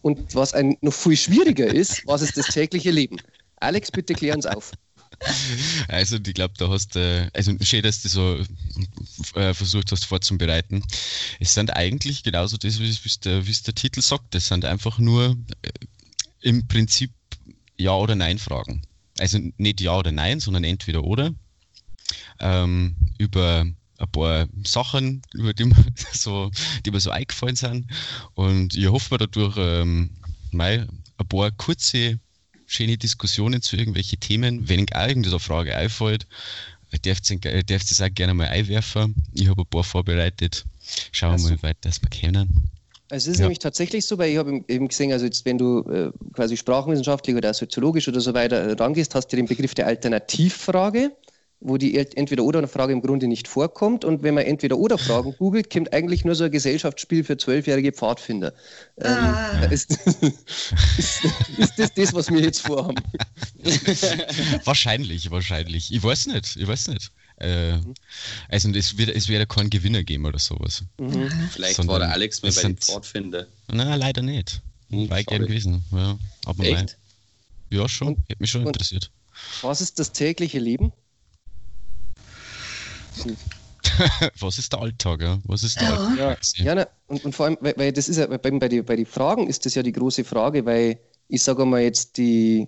Und was ein noch viel schwieriger ist, was ist das tägliche Leben? Alex, bitte klär uns auf. Also, ich glaube, da hast du, also schön, dass du so äh, versucht hast vorzubereiten. Es sind eigentlich genauso das, wie es der, der Titel sagt. Das sind einfach nur äh, im Prinzip Ja- oder Nein-Fragen. Also nicht Ja oder Nein, sondern entweder oder. Ähm, über ein paar Sachen, über die, mir [laughs] so, die mir so eingefallen sind. Und ich hoffe mir dadurch ähm, mal ein paar kurze schöne Diskussionen zu irgendwelchen Themen. Wenn auch irgendeine Frage einfällt, dürft ihr es auch gerne mal einwerfen. Ich habe ein paar vorbereitet. Schauen wir Also- mal, wie weit das wir können. Also es ist Ja. nämlich tatsächlich so, weil ich habe eben gesehen, also jetzt wenn du äh, quasi sprachwissenschaftlich oder soziologisch oder so weiter rangehst, hast du den Begriff der Alternativfrage, wo die Entweder-Oder-Frage im Grunde nicht vorkommt. Und wenn man Entweder-Oder-Fragen googelt, kommt eigentlich nur so ein Gesellschaftsspiel für zwölfjährige Pfadfinder. Ähm, Ah. ist, ist, [laughs] ist das das, was wir jetzt vorhaben? [laughs] wahrscheinlich, wahrscheinlich. Ich weiß nicht, ich weiß nicht. Äh, also es wird, es wird ja keinen Gewinner geben oder sowas. Mhm. Vielleicht Sondern war der Alex mal bei den Pfadfinder. Na, leider nicht. Hm, War ich gern gewesen. Ja, aber Echt? Nein. Ja, schon. Und- Hätte mich schon und- interessiert. Was ist das tägliche Leben? [laughs] Was ist der Alltag? Ja? Was ist der Ja. Alltag? Ja, na, und, und vor allem, weil, weil das ist ja, bei, bei, die, bei den Fragen ist das ja die große Frage, weil ich sage mal jetzt, die,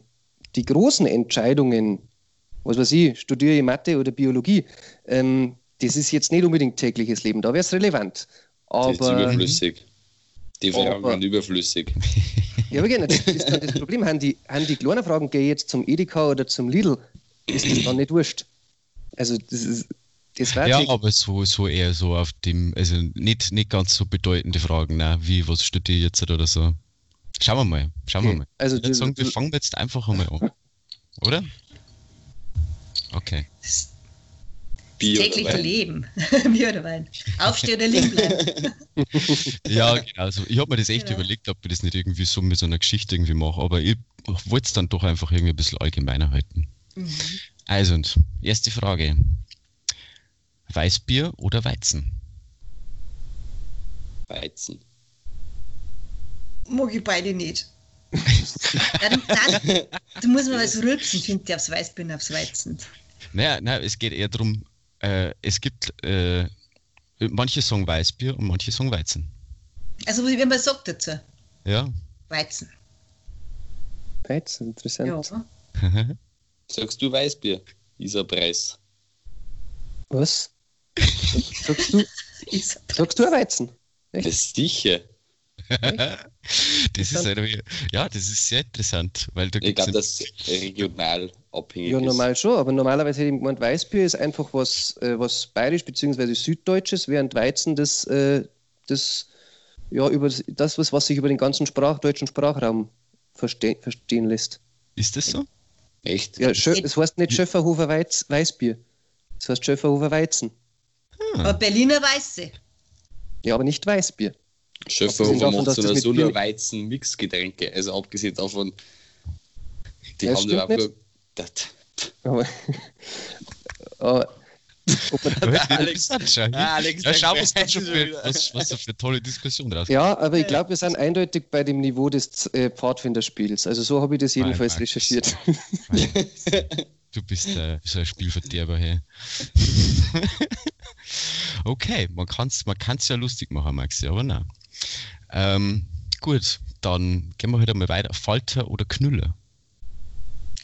die großen Entscheidungen, was weiß ich, studiere ich Mathe oder Biologie, ähm, das ist jetzt nicht unbedingt tägliches Leben, da wäre es relevant. Das ist Aber, überflüssig. Die Fragen Aber- sind überflüssig. ja, aber genau, das ist dann das Problem. Haben die, haben die kleinen Fragen, gehe ich jetzt zum Edeka oder zum Lidl, ist das dann nicht wurscht. Also, das ist, Ja, aber so, so eher so auf dem, also nicht, nicht ganz so bedeutende Fragen, ne? wie was studiere ich jetzt oder so. Schauen wir mal, schauen wir Okay, mal. also ich würde sagen, wir fangen jetzt einfach einmal an. Oder? Okay. Das Bier tägliche Wein? Leben. [laughs] Bier oder Wein. Aufstehen oder liegen bleiben. [laughs] Ja, genau. Also ich habe mir das echt Genau. überlegt, ob ich das nicht irgendwie so mit so einer Geschichte irgendwie mache, aber ich wollte es dann doch einfach irgendwie ein bisschen allgemeiner halten. Mhm. Also, und erste Frage. Weißbier oder Weizen? Weizen. Mag ich beide nicht. [laughs] du, nein, du musst mal was rülpsen, finde ich, aufs Weißbier und aufs Weizen. Naja, naja, es geht eher darum, äh, es gibt, äh, manche sagen Weißbier und manche sagen Weizen. Also, wie man sagt dazu, Ja. Weizen. Weizen, interessant. Ja. [laughs] Sagst du Weißbier? Isa Preis. Was? Sagst du, sagst du ein Weizen? Echt? Das ist sicher. Das ist eine, ja, das ist sehr interessant, weil da Ich gibt's glaube, dass regional abhängig Ja, ist. normal schon, aber normalerweise hätte ich gemeint, Weißbier ist einfach was, äh, was bayerisch bzw. süddeutsches, während Weizen das, äh, das, ja, über das, was, was sich über den ganzen Sprach, deutschen Sprachraum verste verstehen lässt. ist das so? Echt? Ja, es heißt nicht Schöfferhofer Weiz Weißbier. Es heißt Schöfferhofer Weizen. Aber Berliner Weiße. Ja, aber nicht Weißbier. Davon, macht so das eine eine Weizen-Mix-Getränke. Also abgesehen davon, die Ja, haben stimmt da nur. Das, Aber, [laughs] [laughs] Alex-. [laughs] Ah, ja, schau, was, da schon für, was, was für tolle Diskussion draus ja, aber ich glaube, wir sind eindeutig bei dem Niveau des äh, Pfadfinderspiels. Also so habe ich das jedenfalls recherchiert. Du bist äh, so ein Spielverderber, hey. [laughs] okay, man kann es man kann's ja lustig machen, Maxi, aber nein. Ähm, gut, dann gehen wir heute mal weiter. Falter oder Knüller?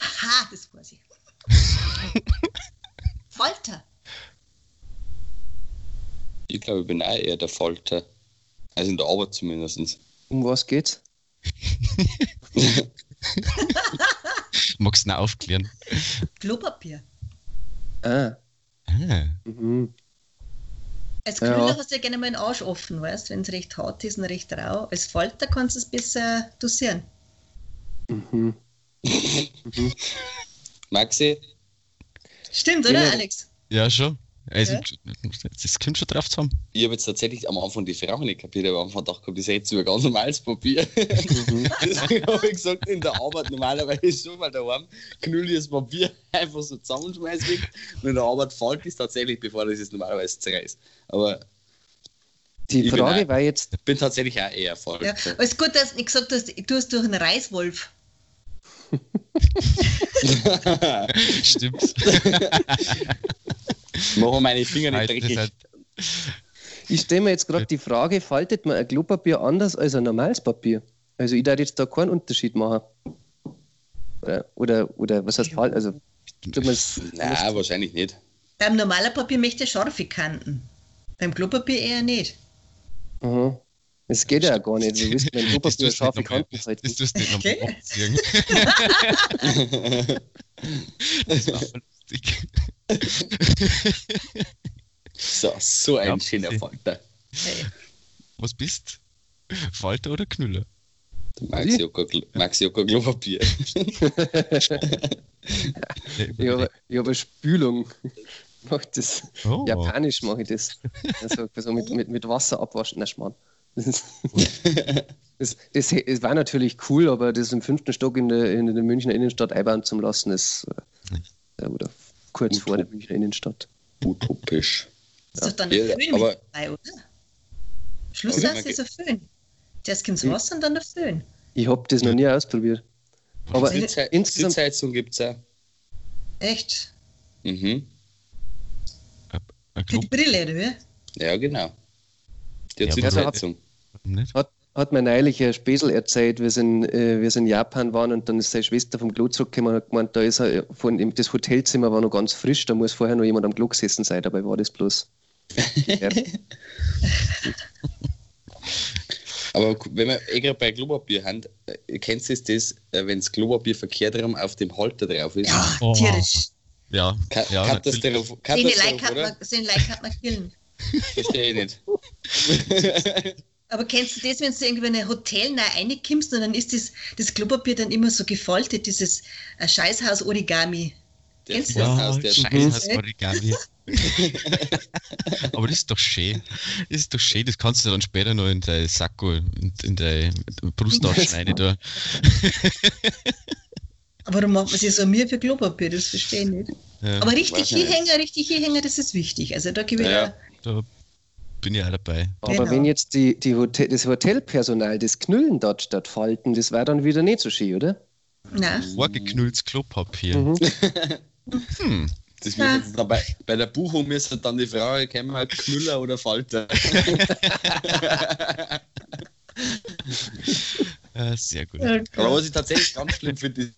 Aha, das weiß ich. [laughs] Folter. ich glaube, ich bin auch eher der Falter. Also in der Arbeit zumindest. Um was geht's? [laughs] Magst du noch aufklären? Klopapier. Ah. Ah, Mhm. Als Ja. Knüller hast du ja gerne mal den Arsch offen, weißt wenn es recht hart ist und recht rau. Als Falter kannst du es besser dosieren. Mhm. [laughs] Maxi, Stimmt, oder, Ja. Alex? ja, schon. Also. Das kommt schon drauf zusammen. ich habe jetzt tatsächlich am Anfang die Frage nicht kapiert, aber am Anfang gedacht, gehabt, das ist jetzt über ganz normales Papier. [laughs] [laughs] Deswegen habe ich gesagt, in der Arbeit normalerweise ist schon mal daheim, knülle ich das Papier [laughs] einfach so zusammenschmeiß weg und in der Arbeit fällt es tatsächlich, bevor das es normalerweise zerreißt. Aber Die Ich bin Frage auch- war jetzt, ich bin tatsächlich auch eher Falter. Ja. Aber es ist gut, dass du nicht gesagt hast, du hast durch einen Reiswolf. Stimmt. [laughs] Machen meine Finger nicht dreckig. halt- ich stelle mir jetzt gerade die Frage, faltet man ein Klopapier anders als ein normales Papier? Also ich darf jetzt da keinen Unterschied machen. Oder, oder, oder was heißt falten? Also, Nein, wahrscheinlich nicht. Beim normalen Papier möchte ich scharfe Kanten. Beim Klopapier eher nicht. Aha. Das geht ja auch gar nicht. Wir wissen, wenn [laughs] tust du scharfe Kanten halten. das tust du nicht nochmal Okay. [laughs] Das war voll lustig. So, so ein Ja, schöner Falter. Hey. Was bist Falter oder Knüller? Maxi kein Klopapier. [laughs] Ich habe, ich habe eine Spülung. Ich mach das. Oh. Japanisch mache ich das. Also, also mit, mit, mit Wasser abwaschen. Nein, Schmarrn. Das, ist- das, das, war natürlich cool, aber das im fünften Stock in der, in der Münchner Innenstadt einbauen zu lassen, ist äh, oder kurz vor der Münchner Innenstadt. Utopisch. Das ist doch dann Ja, der Föhn aber- mit dabei, oder? Schluss Aber ist ist ein Föhn. Zuerst kommt das Wasser und dann der Föhn. Ich habe das noch nie ausprobiert. Aber Sitzhe insgesamt, Sitzheizung gibt es auch. Echt? Mhm. Für die Brille, oder wie? Ja, genau. Die hat Ja, aber- Sitzheizung. Nicht? hat, hat mir neulich ein Spesel erzählt, wir sind, äh, wir sind in Japan waren und dann ist seine Schwester vom Klo zurückgekommen und hat gemeint, da ist er von dem, das Hotelzimmer war noch ganz frisch, da muss vorher noch jemand am Klo gesessen sein, dabei war das bloß. [laughs] Aber wenn wir eh gerade bei Klopapier haben, äh, kennst du das, äh, wenn das Klopapier verkehrt rum auf dem Halter drauf ist? Ja, Oh. tierisch. Ja, Ka ja natürlich. Katastroph Seine Katastroph, Like hat oder? man, seine like hat man killen. Verstehe ich nicht. [laughs] Aber kennst du das, wenn du irgendwie in ein Hotel neu reinkommst und dann ist das, das Klopapier dann immer so gefaltet, dieses äh, Scheißhaus-Origami. Kennst du Ja, Vorhaus, der Scheiß Origami. Aber das ist doch schön. Das ist doch schön. Das kannst du dann später noch in dein Sakko, in, in deine Brusttasche schneiden. Da. Aber warum macht man sich so Mühe für Klopapier? Das verstehe ich nicht. Ja, Aber richtig nicht. hinhängen, richtig hinhängen, das ist wichtig. Also da gebe ich Ja. ja. da bin ich auch dabei. Aber Genau. wenn jetzt die, die Hotel, das Hotelpersonal das Knüllen dort stattfalten, das war dann wieder nicht so schön, oder? Nein. Vorgeknülltes Klopapier. Mhm. Hm. Das Ja. wird jetzt dabei, bei der Buchung müsste dann die Frage kommen, halt Knüller oder Falter. Äh, [laughs] sehr gut. Aber was ich tatsächlich ganz schlimm finde, ist,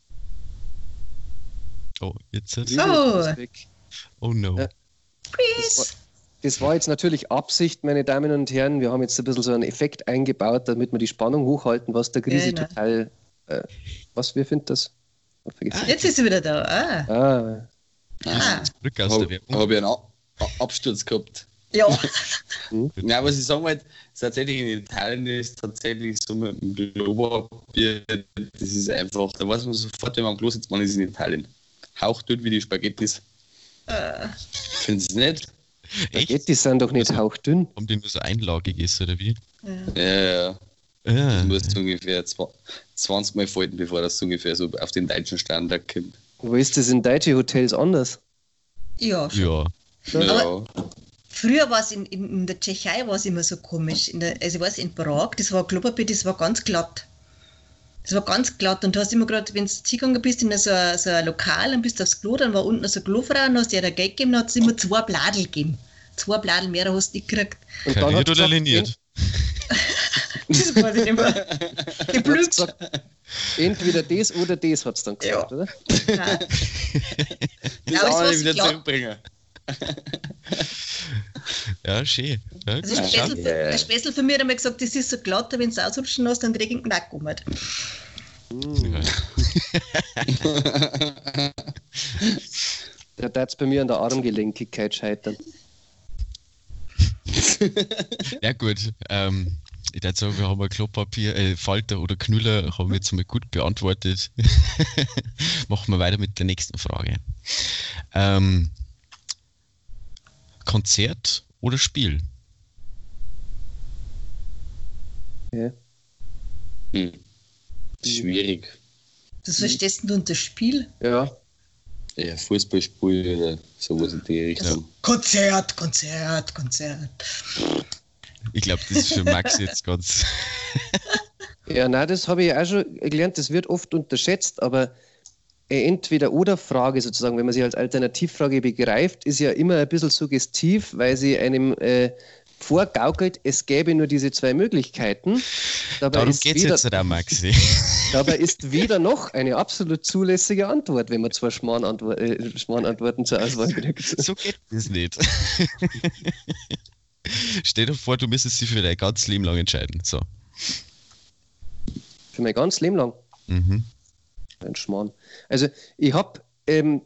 Oh, jetzt. Oh. Ist weg. Oh no. Ja. Please. Das war jetzt natürlich Absicht, meine Damen und Herren. Wir haben jetzt ein bisschen so einen Effekt eingebaut, damit wir die Spannung hochhalten, was der Grisi Genau. total. Äh, was, wir finden das? Vergessen. Jetzt ist sie wieder da. Ah. Ah, Ah. Zurück aus der habe Werbung. hab ich einen A Absturz gehabt. Ja. [laughs] Ja, was ich sagen wollte, ist tatsächlich in Italien ist tatsächlich so mit dem Klopapier, das ist einfach, da weiß man sofort, wenn man am Klo sitzt, man ist in Italien. Hauchdünn wie die Spaghettis. Äh, Findest du nicht? Echt? Spaghetti sind doch nicht hauchdünn. Haben die nur so einlagig ist, oder wie? ja. Ja, ja, ja. Ah, Du musst ungefähr zwa- 20 Mal falten, bevor das ungefähr so auf den deutschen Standard kommt. Wo ist das in deutschen Hotels anders? ja. schon. ja. Ja, Früher war es in, in, in der Tschechei war es immer so komisch. In der, also ich weiß, in Prag, das war Klopapier, das war ganz glatt. Das war ganz glatt und du hast immer gerade, wenn du hingegangen bist in so ein, so ein Lokal und bist aufs Klo, dann war unten so eine Klofrau und hast dir da Geld gegeben, dann hat es immer zwei Bladel gegeben. Zwei Bladel mehr hast du nicht gekriegt. Und Kariert hat's oder liniert? [laughs] [laughs] Das weiß ich nicht mehr. Geblüht. Entweder das oder das, hat es dann gesagt, Ja. oder? Nein. das aber es auch war wieder glatt. [laughs] Ja, schön. Ja, Also Ja, ja. ein Spätzl von mir hat einmal gesagt, das ist so glatt, wenn du es ausrutschen lässt, dann krieg ich einen Knack um. Da darf es bei mir an der Armgelenkigkeit scheitern. [laughs] Ja gut, ähm, ich würde sagen, wir haben ein Klopapier, äh, Falter oder Knüller haben wir jetzt mal gut beantwortet. [laughs] Machen wir weiter mit der nächsten Frage. Ähm, Konzert oder Spiel? Ja. Hm. Schwierig. Das verstehst du unter Spiel? ja. Ja, Fußballspiel oder sowas in die Richtung. Konzert, Konzert, Konzert. Ich glaube, das ist für Max jetzt ganz. [laughs] Ja, nein, das habe ich auch schon gelernt. Das wird oft unterschätzt, aber Entweder-Oder-Frage sozusagen, wenn man sie als Alternativfrage begreift, ist ja immer ein bisschen suggestiv, weil sie einem äh, vorgaukelt, es gäbe nur diese zwei Möglichkeiten. Dabei Darum geht es jetzt nicht Maxi. [laughs] Dabei ist weder noch eine absolut zulässige Antwort, wenn man zwei Schmarrn-Antwort, äh, Schmarrn-Antworten zur Auswahl [laughs] kriegt. so geht das nicht. [laughs] Stell dir vor, du müsstest dich für dein ganzes Leben lang entscheiden. So. Für mein ganzes Leben lang. Mhm. Ein Schmarrn. Also ich habe, ähm,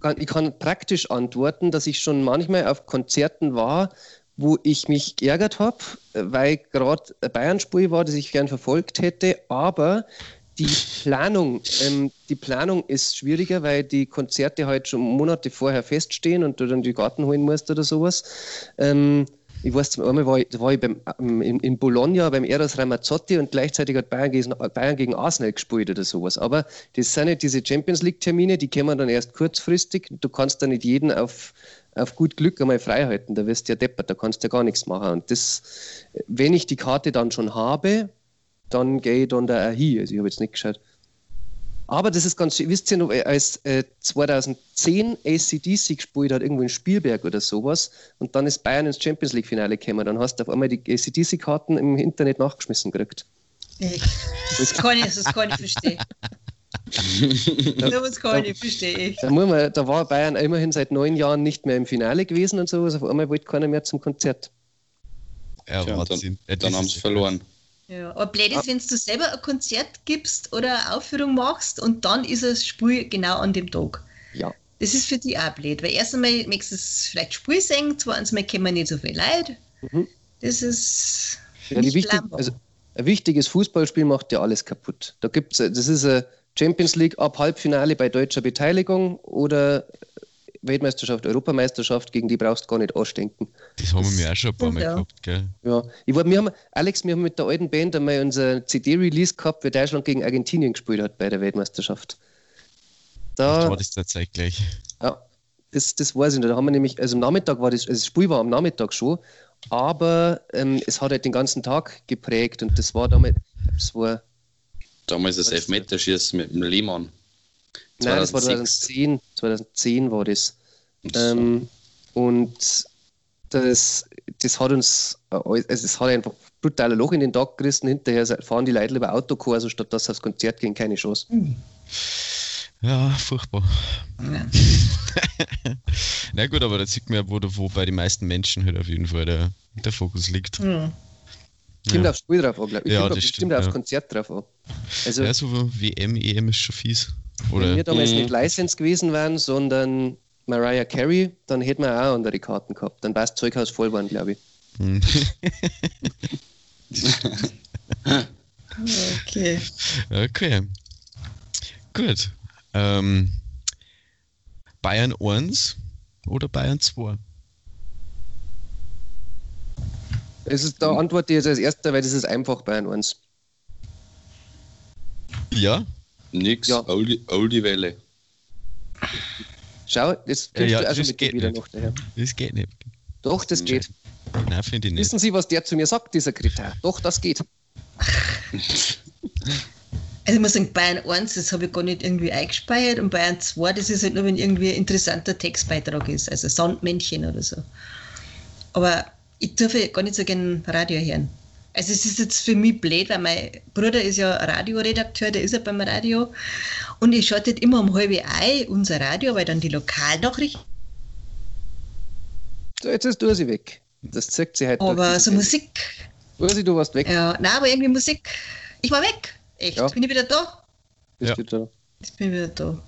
kann- ich kann praktisch antworten, dass ich schon manchmal auf Konzerten war, wo ich mich geärgert habe, weil gerade Bayern-Spiel war, das ich gern verfolgt hätte, aber die Planung, ähm, die Planung ist schwieriger, weil die Konzerte halt schon Monate vorher feststehen und du dann die Garten holen musst oder sowas. Ähm, ich weiß, einmal war ich, war ich beim, ähm, in, in Bologna beim Eros Ramazzotti und gleichzeitig hat Bayern gegen, Bayern gegen Arsenal gespielt oder sowas. Aber das sind nicht diese Champions League-Termine, die kommen dann erst kurzfristig. Du kannst da nicht jeden auf, auf gut Glück einmal frei halten. Da wirst du ja deppert, da kannst du ja gar nichts machen. Und das, wenn ich die Karte dann schon habe, dann gehe ich dann da auch hin. Also ich habe jetzt nicht geschaut. Aber das ist ganz schön. Wisst ihr noch, als äh, 2010 ACDC gespielt hat, irgendwo in Spielberg oder sowas, und dann ist Bayern ins Champions League-Finale gekommen, dann hast du auf einmal die ACDC-Karten im Internet nachgeschmissen gekriegt. Das, kann ich, das kann ich verstehen. [laughs] Das kann ich verstehen. Da, muss man, da war Bayern immerhin seit neun Jahren nicht mehr im Finale gewesen und sowas. Auf einmal wollte keiner mehr zum Konzert. Ja, Tja, dann dann haben sie verloren. Ja, aber blöd ist, wenn du selber ein Konzert gibst oder eine Aufführung machst und dann ist das Spiel genau an dem Tag. Ja. Das ist für die auch blöd, weil erst einmal möchtest du es vielleicht Spiel singen, zweitens mal kommen nicht so viel Leute. Mhm. Das ist Ja, nicht wichtig, also ein wichtiges Fußballspiel macht ja alles kaputt. Da gibt's, das ist eine Champions League ab Halbfinale bei deutscher Beteiligung oder Weltmeisterschaft, Europameisterschaft, gegen die brauchst du gar nicht anstenken. Das haben wir auch schon ein paar Mal Ja. gehabt, gell? Ja, ich war, wir haben, Alex, wir haben mit der alten Band einmal unser CD-Release gehabt, wie Deutschland gegen Argentinien gespielt hat bei der Weltmeisterschaft. Da Da, war das tatsächlich. ja, das, das weiß ich nicht. Da haben wir nämlich, also am Nachmittag war das, also das Spiel war am Nachmittag schon, aber ähm, es hat halt den ganzen Tag geprägt und das war damit, das war, Damals das Elfmeterschießen mit dem Lehmann. Nein, das war 2006. 2010, 2010 war das. Ähm, und das, das hat uns, äh, also es hat einfach brutaler Loch in den Tag gerissen. Hinterher fahren die Leute lieber Autokurs, also statt dass sie aufs Konzert gehen, keine Chance. Ja, furchtbar. Ja. [laughs] Na gut, aber da sieht man ja, wo, wo bei den meisten Menschen halt auf jeden Fall der, der Fokus liegt. Hm. Kommt Ja. aufs Spiel drauf an, glaube ich. Ja, stimmt, stimmt aufs ja. Konzert drauf an. Also, Ja, so WM, EM ist schon fies. Wenn Oder wir damals Mhm. nicht License gewesen wären, sondern Mariah Carey, dann hätten wir auch andere Karten gehabt. Dann wäre das Zeughaus voll waren, glaube ich. Hm. Okay. Okay. Gut. Ähm, Bayern 1 oder Bayern 2? Es ist, da antworte ich jetzt als erster, weil das ist einfach Bayern 1. Ja? Nix, Ja. Oldie, Oldie Welle. Schau, das Ja, ja, du auch schon das mit geht wieder nicht. noch daher. Das geht nicht. Doch, das geht. Nein, finde ich nicht. Wissen Sie, was der zu mir sagt, dieser Kritar? Doch, das geht. [laughs] Also ich muss sagen, Bayern 1, das habe ich gar nicht irgendwie eingespeichert und Bayern 2, das ist halt nur, wenn irgendwie ein interessanter Textbeitrag ist, also Sandmännchen oder so. Aber ich darf ja gar nicht so gerne Radio hören. Also es ist jetzt für mich blöd, weil mein Bruder ist ja Radioredakteur, der ist ja beim Radio und ich schalte immer um halb ein unser Radio, weil dann die Lokalnachrichten So, jetzt ist Ursi weg. Das zeigt sie halt. Aber so Musik. Ursi, du warst weg. Ja, nein, aber irgendwie Musik. Ich war weg. Echt. Ja. Bin ich wieder da? Bist Ja. du da? Jetzt bin ich wieder da.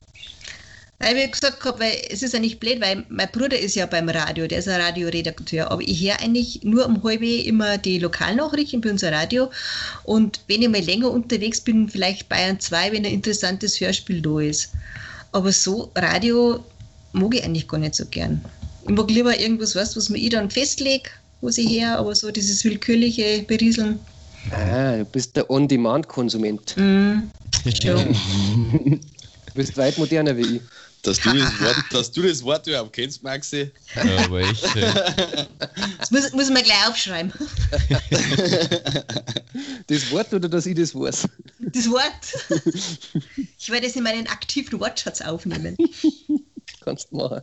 Weil ich gesagt habe, weil es ist ja nicht blöd, weil mein Bruder ist ja beim Radio, der ist ein Radioredakteur, aber ich höre eigentlich nur um halb immer die Lokalnachrichten bei unser Radio und wenn ich mal länger unterwegs bin, vielleicht Bayern 2, wenn ein interessantes Hörspiel da ist. Aber so Radio mag ich eigentlich gar nicht so gern. Ich mag lieber irgendwas, weißt, was mir ich dann festlege, was ich her, aber so dieses willkürliche Berieseln. Ah, du bist der On-Demand-Konsument. Mm, ja. Du bist weit moderner wie ich. Dass du das Wort, [laughs] dass du das Wort überhaupt kennst, Maxi. Ja, aber echt. Ja. Das muss, muss man gleich aufschreiben. [laughs] Das Wort oder dass ich das weiß? Das Wort. Ich werde es in meinen aktiven Wortschatz aufnehmen. Kannst du machen.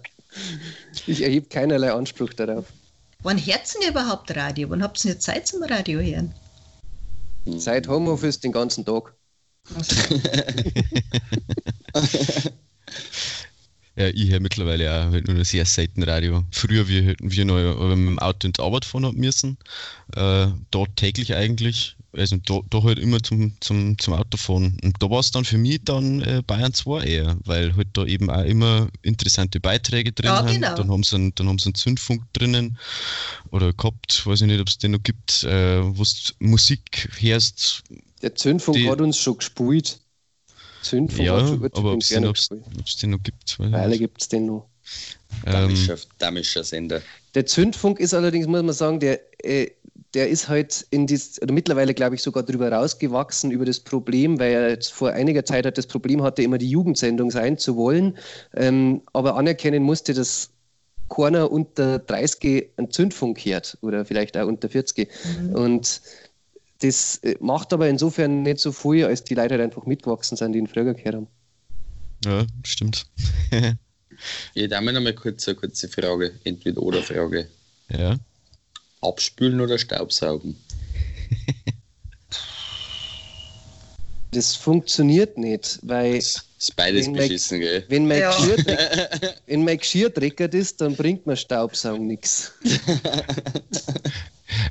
Ich erhebe keinerlei Anspruch darauf. Wann hört ihr überhaupt Radio? Wann habt ihr Zeit zum Radio hören? Seit Homeoffice den ganzen Tag. [laughs] Ja, ich höre mittlerweile auch halt nur noch sehr selten Radio. Früher, wir hätten wir noch äh, mit dem Auto in die Arbeit fahren haben müssen. Äh, dort täglich eigentlich. Also da, da halt immer zum, zum, zum Autofahren. Und da war es dann für mich dann äh, Bayern 2 eher, weil halt da eben auch immer interessante Beiträge drin Ja, haben. genau. Dann haben sie einen, dann haben sie einen Zündfunk drinnen oder gehabt, weiß ich nicht, ob es den noch gibt, äh, wo du Musik hörst. Der Zündfunk Die- hat uns schon gespielt. Zündfunk ja, schon gut aber ob es den, den noch gibt, nicht. gibt es den noch. Ähm, Damischer, damischer Sender. Der Zündfunk ist allerdings, muss man sagen, der, äh, der ist halt in dies, oder mittlerweile, glaube ich, sogar drüber rausgewachsen über das Problem, weil er jetzt vor einiger Zeit halt das Problem hatte, immer die Jugendsendung sein zu wollen, ähm, aber anerkennen musste, dass keiner unter 30 einen Zündfunk hört oder vielleicht auch unter 40. Und das äh, macht aber insofern nicht so viel, als die Leute halt einfach mitgewachsen sind, die ihn früher gehört haben. ja, stimmt. [laughs] Ja, da haben wir noch mal kurz eine kurze Frage. Entweder-oder-Frage. ja. Abspülen oder Staubsaugen? [laughs] Das funktioniert nicht, weil Ist beides Wenn mein- beschissen, gell? wenn mein, Ja. [laughs] Wenn mein Geschirr dreckert ist, dann bringt mir Staubsaugen nichts.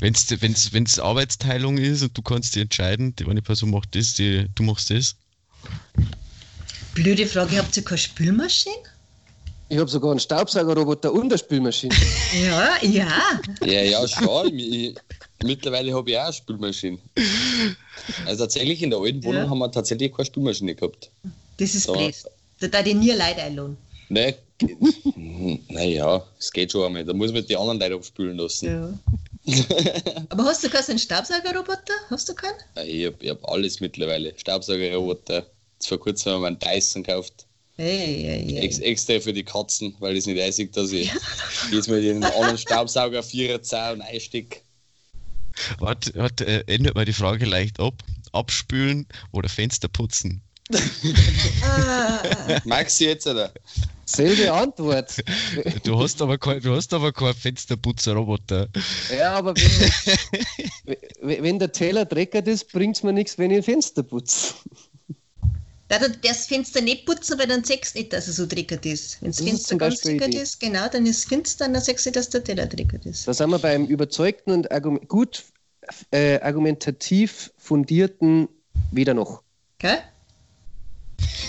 Wenn es wenn's Arbeitsteilung ist und du kannst dir entscheiden, die eine Person macht das, die, du machst das. Blöde Frage, habt ihr keine Spülmaschine? Ich habe sogar einen Staubsaugerroboter und eine Spülmaschine. [laughs] Ja, ja. Ja, ja, schon. Ich, mittlerweile habe ich auch eine Spülmaschine. Also tatsächlich in der alten Wohnung Ja. haben wir tatsächlich keine Spülmaschine gehabt. Das ist Da- blöd. Da darf ich nie Leute einladen. Ne, naja, es geht schon einmal. Da muss man die anderen Leute abspülen lassen. Ja. [laughs] Aber hast du keinen Staubsaugerroboter? Hast du keinen? Ich habe hab alles mittlerweile. Staubsaugerroboter. Jetzt vor kurzem haben wir einen Dyson gekauft. Hey, hey, hey. Ex extra für die Katzen, weil das nicht einsieht, dass ich jetzt mal den anderen Staubsauger vierer Zau und einstick. Warte, warte äh, ändert mal die Frage leicht ab. Abspülen oder Fenster putzen? [laughs] Ah, Maxi jetzt, oder? Selbe Antwort. [laughs] Du hast aber kein, du hast aber keinen Fensterputzerroboter. Ja, aber wenn, wenn der Teller dreckert ist, bringt es mir nichts, wenn ich ein Fenster putze. da du das Fenster nicht putzen, weil dann siehst du nicht, dass es so dreckig ist. Wenn das Das ist Fenster ganz Idee. ist, genau, dann ist es finster, dann siehst du, dass der Teller dreckig ist. Da sind wir beim überzeugten und argum gut äh, argumentativ fundierten weder noch. Gell?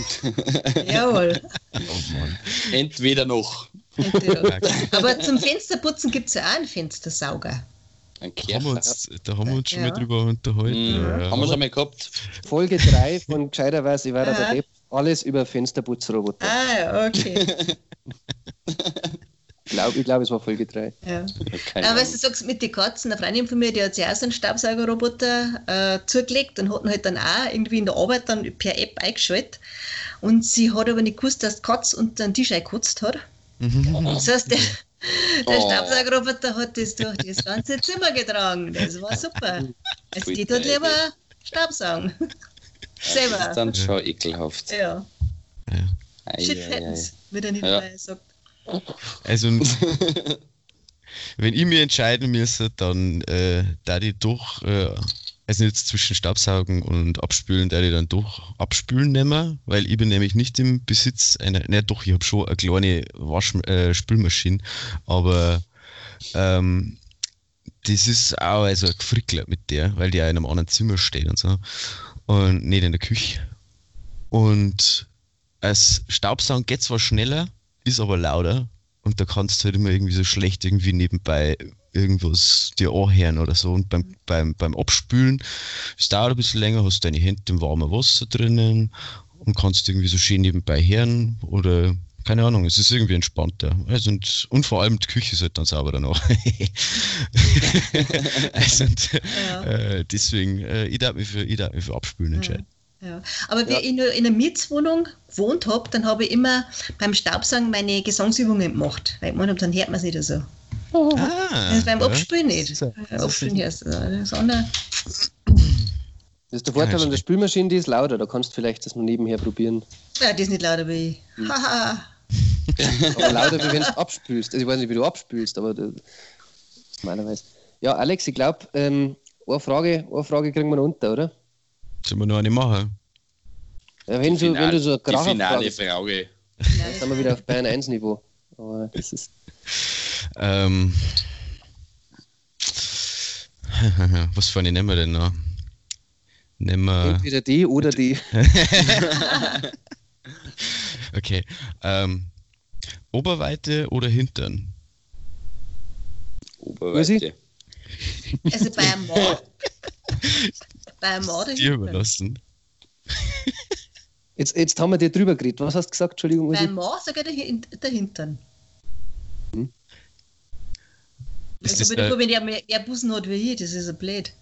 [laughs] Jawohl. Oh Mann. Entweder noch. Entweder. Aber zum Fensterputzen gibt es ja auch einen Fenstersauger. Ein Da haben wir uns, da haben wir uns schon Ja. mal drüber unterhalten. Mhm. Ja. Haben wir schon mal gehabt. Folge 3 von Gescheiterweise, ich war der Depp. Alles über Fensterputzroboter. Ah, ja, okay. [laughs] Ich glaube, ich glaub, es war Folge 3. Ja. Keine Aber was du sagst mit den Katzen, eine Freundin von mir, die hat sich auch so einen Staubsaugerroboter äh, zugelegt und hat ihn halt dann auch irgendwie in der Arbeit dann per App eingeschaltet. Und sie hat aber nicht gewusst, dass die Katze unter den Tisch eingekotzt hat. Das heißt, der, der Oh. Staubsaugerroboter hat das durch das ganze Zimmer getragen. Das war super. Die tut Teufel. lieber Staubsaugen. Das ist Selber. dann schon ekelhaft. Ja, Ei, shit happens, wie der Ja. Niederlei sagt. Also, [laughs] wenn ich mir entscheiden müsste, dann äh, da die doch, äh, also jetzt zwischen Staubsaugen und Abspülen, da ich dann doch Abspülen nehmen, weil ich bin nämlich nicht im Besitz einer, ne doch, ich habe schon eine kleine Wasch äh, Spülmaschine, aber Ähm, das ist auch also ein Gefrickler mit der, weil die auch in einem anderen Zimmer steht und so. Und nicht in der Küche. Und als Staubsaugen geht zwar schneller, ist aber lauter. Und da kannst du halt immer irgendwie so schlecht irgendwie nebenbei irgendwas dir anhören oder so. Und beim, beim, beim Abspülen, es dauert ein bisschen länger, hast deine Hände im warmen Wasser drinnen und kannst irgendwie so schön nebenbei hören oder keine Ahnung, es ist irgendwie entspannter. Also und, und vor allem die Küche ist halt dann sauber danach. [laughs] also und, ja. äh, deswegen, äh, ich darf mich für, ich darf mich für Abspülen entscheiden. Ja. Aber wenn ja. ich in einer Mietswohnung gewohnt habe, dann habe ich immer beim Staubsaugen meine Gesangsübungen gemacht. Weil man, dann hört man es nicht so. Ah, das beim Abspülen nicht. So, Abspülen hörst Das andere. Das ist der Vorteil ja, an der Spülmaschine, die ist lauter. Da kannst du vielleicht das mal nebenher probieren. Ja, die ist nicht lauter wie ich. Hm. Haha. aber lauter, wie wenn du abspülst. Also ich weiß nicht, wie du abspülst, aber das ist meiner Weise. Ja, Alex, ich glaube, ähm, eine, Frage, eine Frage kriegen wir noch unter, oder? Sollen wir noch eine machen? Ja, wenn, du, wenn du so eine Die finale Frage. Dann sind wir wieder auf Bayern 1 Niveau. Aber das ist. Ähm. [laughs] Was für eine nehmen wir denn noch? Nehmen wir. Entweder die oder die. [laughs] okay. Ähm, Oberweite oder Hintern? Oberweite. Also bei einem Mord. Bei einem Mord Dir überlassen. [laughs] Jetzt, jetzt haben wir dir drüber geredet. Was hast du gesagt? Entschuldigung. Bei einem Mord sogar der, der Hintern. Hm? Also, das, wenn er mehr, mehr Busen hat wie ich, das ist ein blöd.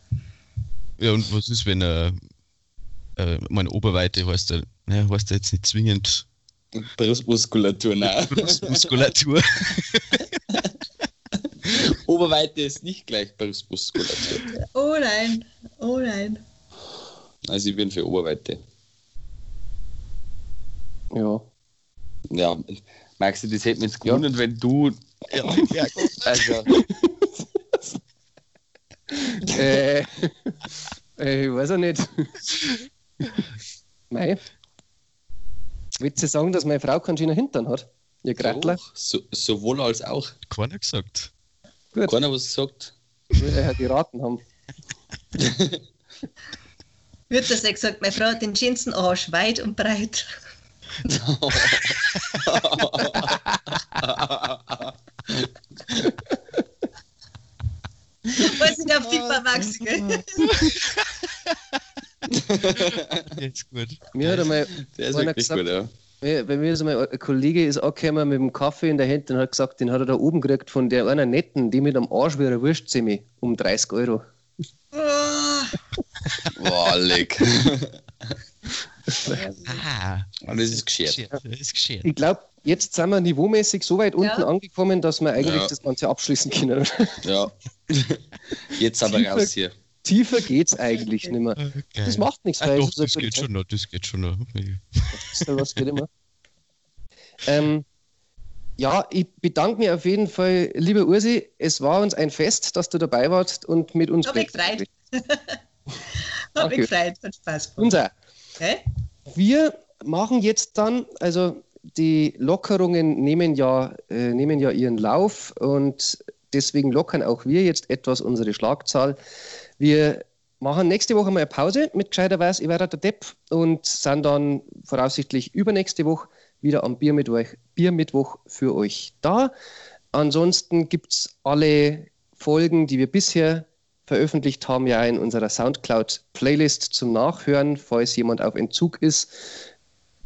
Ja, und was ist, wenn er äh, meine Oberweite heißt er, naja, heißt er jetzt nicht zwingend Brustmuskulatur, nein. [laughs] Brustmuskulatur. [laughs] Oberweite ist nicht gleich Brustmuskulatur. Oh nein, oh nein. Also ich bin für Oberweite. Ja. Ja, magst du, das hätte mich jetzt gewundert, ja. wenn du. Ja, [laughs] ja also. [laughs] äh, äh, ich weiß auch nicht. [laughs] Mei. Willst du sagen, dass meine Frau keinen schönen Hintern hat? Ihr Gratler? So, sowohl als auch. Keiner gesagt. Gut. Keiner was gesagt. Will er ja geraten haben. Wird das nicht gesagt, meine Frau hat den schönsten Arsch, weit und breit. [laughs] Weiß nicht, auf die Maxi, gell? Jetzt gut. Mir hat einmal Der ist wirklich gesagt, gut, ja. Bei mir ist einmal ein Kollege ist angekommen mit dem Kaffee in der Hand und hat gesagt, den hat er da oben gekriegt von der einer netten, die mit am Arsch wie eine Wurstsemi um 30 Euro. Boah, leck. ah, das ist geschert. Das ist geschert. Ich glaube, jetzt sind wir niveaumäßig so weit unten ja. angekommen, dass wir eigentlich ja. das Ganze abschließen können. Ja. Jetzt aber raus hier. Tiefer geht's eigentlich nicht mehr. Okay. Das macht nichts. Ach, doch, das geht schon noch, das geht schon noch. Was geht immer? ähm, ja, ich bedanke mich auf jeden Fall, lieber Ursi. Es war uns ein Fest, dass du dabei warst und mit uns. Hab mich [laughs] gefreut. Hab mich gefreut, hat Spaß gemacht. Unser. Okay. Wir machen jetzt dann, also die Lockerungen nehmen ja, äh, nehmen ja ihren Lauf und deswegen lockern auch wir jetzt etwas unsere Schlagzahl. Wir machen nächste Woche mal eine Pause mit gescheiterweise Ich werde der Depp und sind dann voraussichtlich übernächste Woche wieder am Biermittwoch, Biermittwoch für euch da. Ansonsten gibt es alle Folgen, die wir bisher veröffentlicht haben, ja in unserer Soundcloud-Playlist zum Nachhören, falls jemand auf Entzug ist.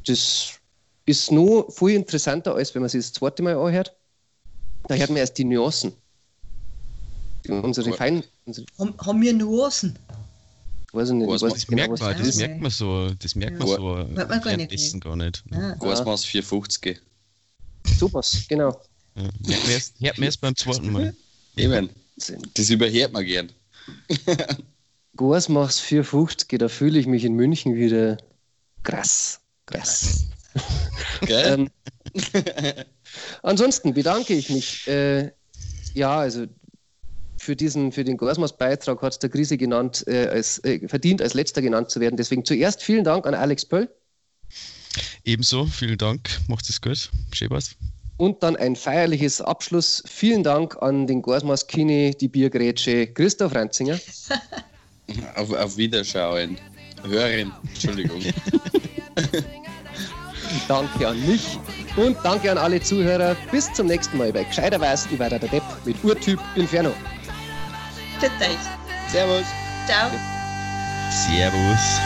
Das ist nur viel interessanter, als wenn man sich das zweite Mal anhört. Da hört man erst die Nuancen. Unsere Fein. Unsere haben, haben wir Nuancen? Weiß ich nicht. Was das, genau, merkt man, das merkt man so, das merkt man so ja. man gar nicht. Gar nicht. Ah. Gasmaß 450. Sowas, genau. Ja, hört man erst beim zweiten Mal. Eben. Das überhört man gern. [laughs] Gasmaß 450, da fühle ich mich in München wieder krass. Krass. [laughs] Ähm, ansonsten bedanke ich mich. Äh, ja, also für, diesen, für den Gorsmas-Beitrag hat es der Krise genannt, äh, als, äh, verdient, als letzter genannt zu werden. Deswegen zuerst vielen Dank an Alex Pöll. Ebenso, vielen Dank. Macht es gut. Schön was. Und dann ein feierliches Abschluss. Vielen Dank an den Gorsmas Kini, die Biergrätsche Christoph Ranzinger. [laughs] Auf, auf Wiederschauen. Hören, Entschuldigung. [laughs] danke an mich und danke an alle Zuhörer. Bis zum nächsten Mal bei Gescheiter Weiß, ich war der Depp mit Urtyp Inferno. Tschüss. Servus. Ciao. Servus.